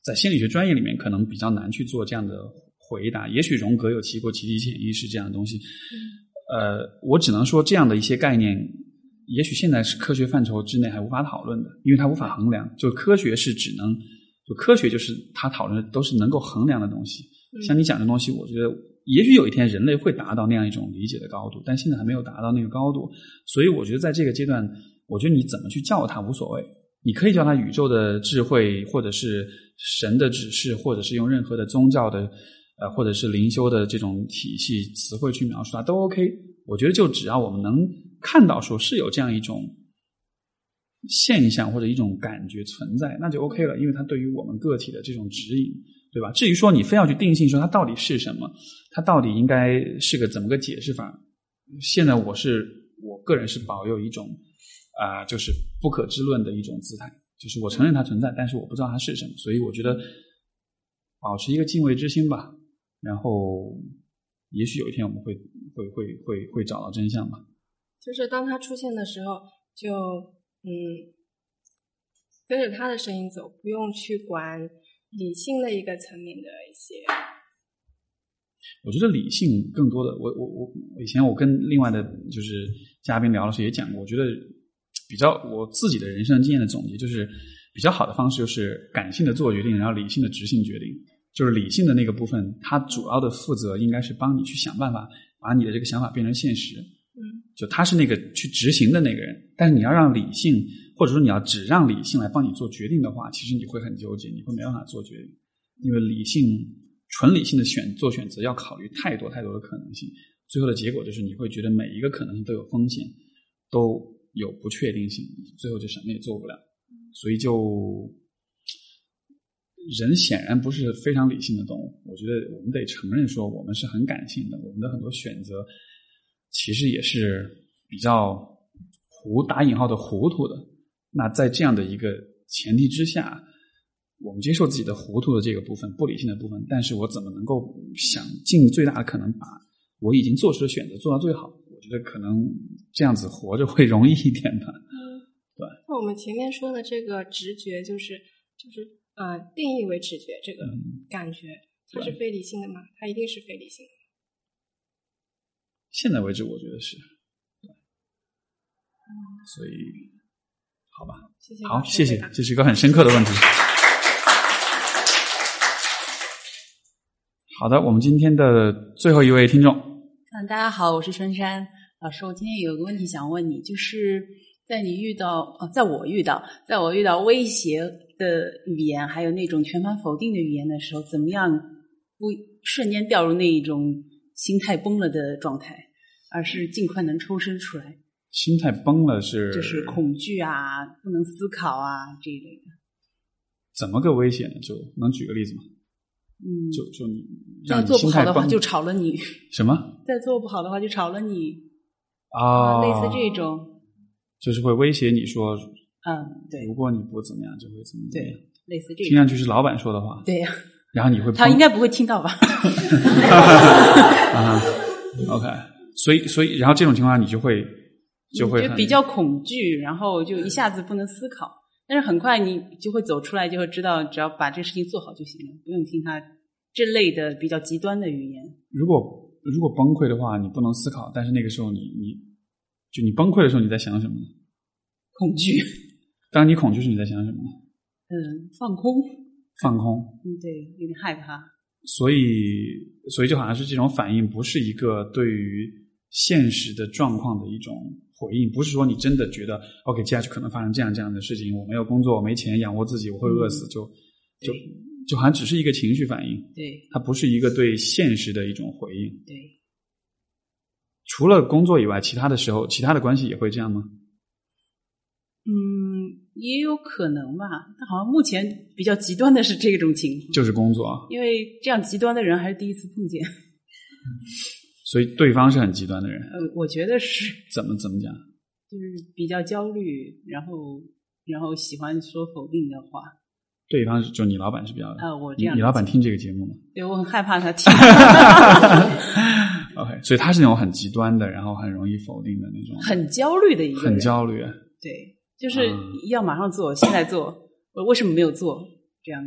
在心理学专业里面可能比较难去做这样的回答。也许荣格有提过集体潜意识这样的东西，呃，我只能说这样的一些概念。也许现在是科学范畴之内还无法讨论的，因为它无法衡量。就科学是只能，就科学就是它讨论的都是能够衡量的东西。像你讲的东西，我觉得也许有一天人类会达到那样一种理解的高度，但现在还没有达到那个高度。所以我觉得在这个阶段，我觉得你怎么去叫它无所谓，你可以叫它宇宙的智慧，或者是神的指示，或者是用任何的宗教的呃，或者是灵修的这种体系词汇去描述它都 OK。我觉得就只要我们能看到说是有这样一种现象或者一种感觉存在，那就 OK 了，因为它对于我们个体的这种指引。对吧？至于说你非要去定性说它到底是什么，它到底应该是个怎么个解释法？现在我是我个人是保有一种啊，就是不可知论的一种姿态，就是我承认它存在，但是我不知道它是什么，所以我觉得保持一个敬畏之心吧。然后，也许有一天我们会会会会会找到真相吧。就是当它出现的时候，就嗯，跟着他的声音走，不用去管。理性的一个层面的一些，我觉得理性更多的，我我我以前我跟另外的就是嘉宾聊的时候也讲过，我觉得比较我自己的人生经验的总结就是比较好的方式就是感性的做决定，然后理性的执行决定。就是理性的那个部分，它主要的负责应该是帮你去想办法把你的这个想法变成现实。嗯，就他是那个去执行的那个人，但是你要让理性。或者说你要只让理性来帮你做决定的话，其实你会很纠结，你会没办法做决定，因为理性纯理性的选做选择要考虑太多太多的可能性，最后的结果就是你会觉得每一个可能性都有风险，都有不确定性，最后就什么也做不了。所以就人显然不是非常理性的动物，我觉得我们得承认说我们是很感性的，我们的很多选择其实也是比较糊打引号的糊涂的。那在这样的一个前提之下，我们接受自己的糊涂的这个部分、不理性的部分，但是我怎么能够想尽最大的可能把我已经做出的选择做到最好？我觉得可能这样子活着会容易一点吧。嗯，对。那我们前面说的这个直觉，就是就是呃，定义为直觉这个感觉，它是非理性的吗？它一定是非理性的。现在为止，我觉得是。所以。好吧，谢谢好，谢谢，这是一个很深刻的问题。好的，我们今天的最后一位听众。嗯，大家好，我是春山老师。我今天有个问题想问你，就是在你遇到，哦，在我遇到，在我遇到威胁的语言，还有那种全盘否定的语言的时候，怎么样不瞬间掉入那一种心态崩了的状态，而是尽快能抽身出来？心态崩了是，就是恐惧啊，不能思考啊这一类的。怎么个危险呢？就能举个例子吗？嗯，就就你再做不好的话，就炒了你。什么？再做不好的话，就炒了你。啊，类似这种，就是会威胁你说，嗯，对，如果你不怎么样，就会怎么怎么样。类似这种，听上去是老板说的话。对呀。然后你会，他应该不会听到吧？啊，OK，所以所以，然后这种情况下，你就会。就会比较恐惧，然后就一下子不能思考，但是很快你就会走出来，就会知道只要把这个事情做好就行了，不用听他这类的比较极端的语言。如果如果崩溃的话，你不能思考，但是那个时候你你就你崩溃的时候你在想什么呢？恐惧。当你恐惧时你在想什么呢？嗯，放空。放空。嗯，对，有点害怕。所以，所以就好像是这种反应不是一个对于现实的状况的一种。回应不是说你真的觉得 OK，接下去可能发生这样这样的事情，我没有工作，我没钱养活自己，我会饿死，就就就好像只是一个情绪反应，对，它不是一个对现实的一种回应。对，除了工作以外，其他的时候，其他的关系也会这样吗？嗯，也有可能吧。但好像目前比较极端的是这种情况，就是工作，因为这样极端的人还是第一次碰见。所以对方是很极端的人。呃，我觉得是。怎么怎么讲？就是比较焦虑，然后然后喜欢说否定的话。对方就你老板是比较啊，我这样。你老板听这个节目吗？对，我很害怕他听。OK，所以他是那种很极端的，然后很容易否定的那种。很焦虑的一个。很焦虑。对，就是要马上做，现在做，我为什么没有做？这样。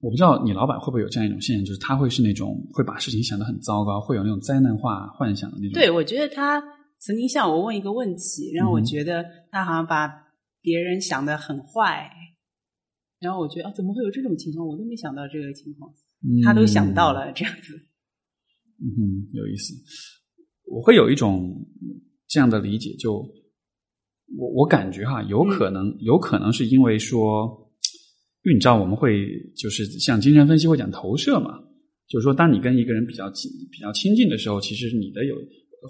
我不知道你老板会不会有这样一种现象，就是他会是那种会把事情想得很糟糕，会有那种灾难化幻想的那种。对，我觉得他曾经向我问一个问题，让我觉得他好像把别人想得很坏，然后我觉得啊，怎么会有这种情况？我都没想到这个情况，他都想到了这样子。嗯，有意思。我会有一种这样的理解，就我我感觉哈，有可能有可能是因为说，因为你知道我们会就是像精神分析会讲投射嘛，就是说当你跟一个人比较近比较亲近的时候，其实你的有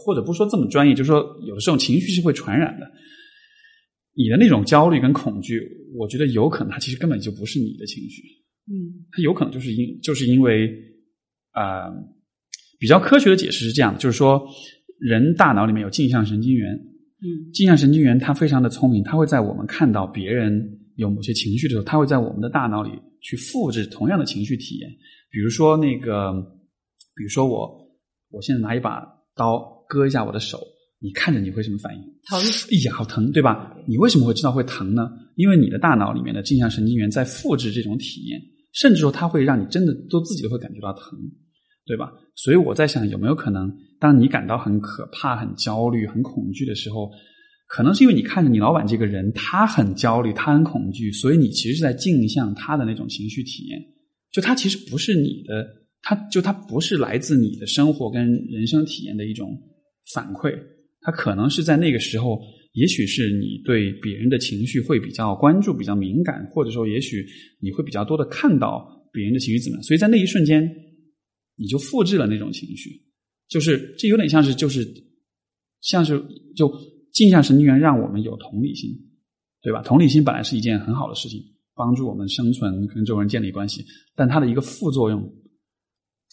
或者不说这么专业，就是说有的时候情绪是会传染的。你的那种焦虑跟恐惧，我觉得有可能它其实根本就不是你的情绪，嗯，它有可能就是因就是因为啊。比较科学的解释是这样的，就是说，人大脑里面有镜像神经元，嗯，镜像神经元它非常的聪明，它会在我们看到别人有某些情绪的时候，它会在我们的大脑里去复制同样的情绪体验。比如说那个，比如说我，我现在拿一把刀割一下我的手，你看着你会什么反应？疼！哎呀，好疼，对吧？你为什么会知道会疼呢？因为你的大脑里面的镜像神经元在复制这种体验，甚至说它会让你真的都自己都会感觉到疼。对吧？所以我在想，有没有可能，当你感到很可怕、很焦虑、很恐惧的时候，可能是因为你看着你老板这个人，他很焦虑，他很恐惧，所以你其实是在镜像他的那种情绪体验。就他其实不是你的，他就他不是来自你的生活跟人生体验的一种反馈，他可能是在那个时候，也许是你对别人的情绪会比较关注、比较敏感，或者说，也许你会比较多的看到别人的情绪怎么样，所以在那一瞬间。你就复制了那种情绪，就是这有点像是就是像是就镜像神经元让我们有同理心，对吧？同理心本来是一件很好的事情，帮助我们生存跟周围人建立关系，但它的一个副作用，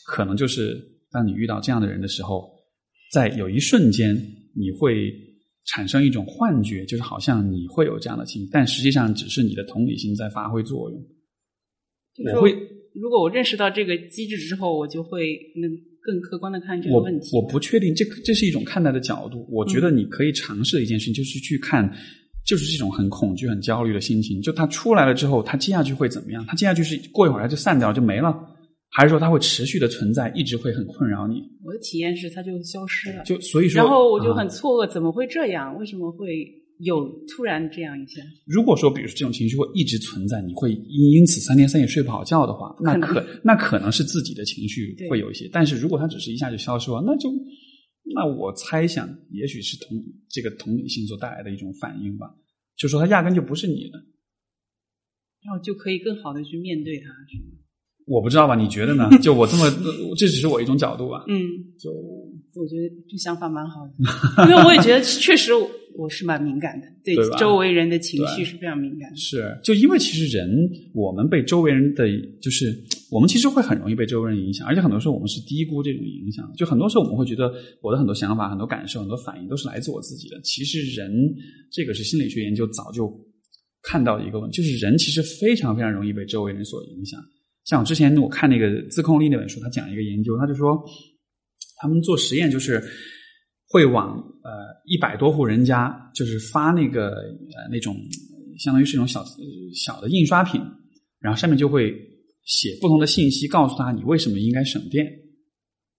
可能就是当你遇到这样的人的时候，在有一瞬间你会产生一种幻觉，就是好像你会有这样的情绪，但实际上只是你的同理心在发挥作用。我会。如果我认识到这个机制之后，我就会能更客观的看这个问题。我不确定，这这是一种看待的角度。我觉得你可以尝试的一件事情，就是去看，就是这种很恐惧、很焦虑的心情。就它出来了之后，它接下去会怎么样？它接下去是过一会儿它就散掉就没了，还是说它会持续的存在，一直会很困扰你？我的体验是它就消失了。就所以说，然后我就很错愕，怎么会这样？为什么会？有突然这样一下。如果说，比如说这种情绪会一直存在，你会因因此三天三夜睡不好觉的话，那可那可能是自己的情绪会有一些。但是如果它只是一下就消失了，那就那我猜想，也许是同这个同理心所带来的一种反应吧。就说它压根就不是你的，然后就可以更好的去面对它，是吗？我不知道吧？你觉得呢？就我这么，这只是我一种角度吧。嗯，就我觉得这想法蛮好的，因为我也觉得确实。我是蛮敏感的，对周围人的情绪是非常敏感的。是，就因为其实人，我们被周围人的，就是我们其实会很容易被周围人影响，而且很多时候我们是低估这种影响。就很多时候我们会觉得，我的很多想法、很多感受、很多反应都是来自我自己的。其实人，这个是心理学研究早就看到的一个问题，就是人其实非常非常容易被周围人所影响。像我之前我看那个自控力那本书，他讲一个研究，他就说他们做实验就是。会往呃一百多户人家，就是发那个呃那种，相当于是一种小小的印刷品，然后上面就会写不同的信息，告诉他你为什么应该省电。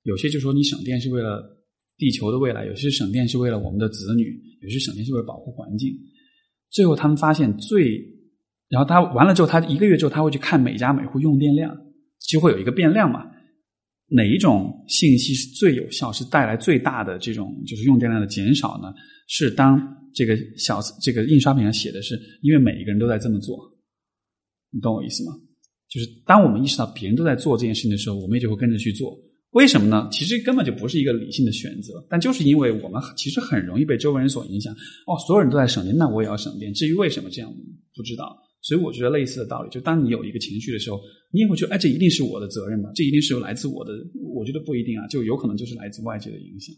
有些就说你省电是为了地球的未来，有些省电是为了我们的子女，有些省电是为了保护环境。最后他们发现最，然后他完了之后，他一个月之后他会去看每家每户用电量，就会有一个变量嘛。哪一种信息是最有效，是带来最大的这种就是用电量的减少呢？是当这个小这个印刷品上写的是，因为每一个人都在这么做，你懂我意思吗？就是当我们意识到别人都在做这件事情的时候，我们也就会跟着去做。为什么呢？其实根本就不是一个理性的选择，但就是因为我们其实很容易被周围人所影响。哦，所有人都在省电，那我也要省电。至于为什么这样，不知道。所以我觉得类似的道理，就当你有一个情绪的时候，你也会觉得，哎，这一定是我的责任吧？这一定是来自我的？我觉得不一定啊，就有可能就是来自外界的影响。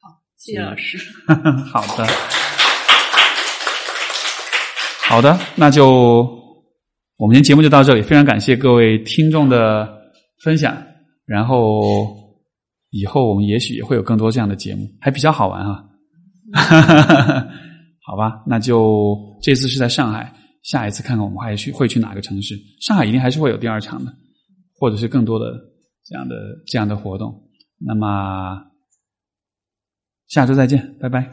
好，谢谢老师。好的，好的，那就我们今天节目就到这里，非常感谢各位听众的分享。然后以后我们也许也会有更多这样的节目，还比较好玩啊。好吧，那就这次是在上海。下一次看看我们还去会去哪个城市？上海一定还是会有第二场的，或者是更多的这样的这样的活动。那么下周再见，拜拜。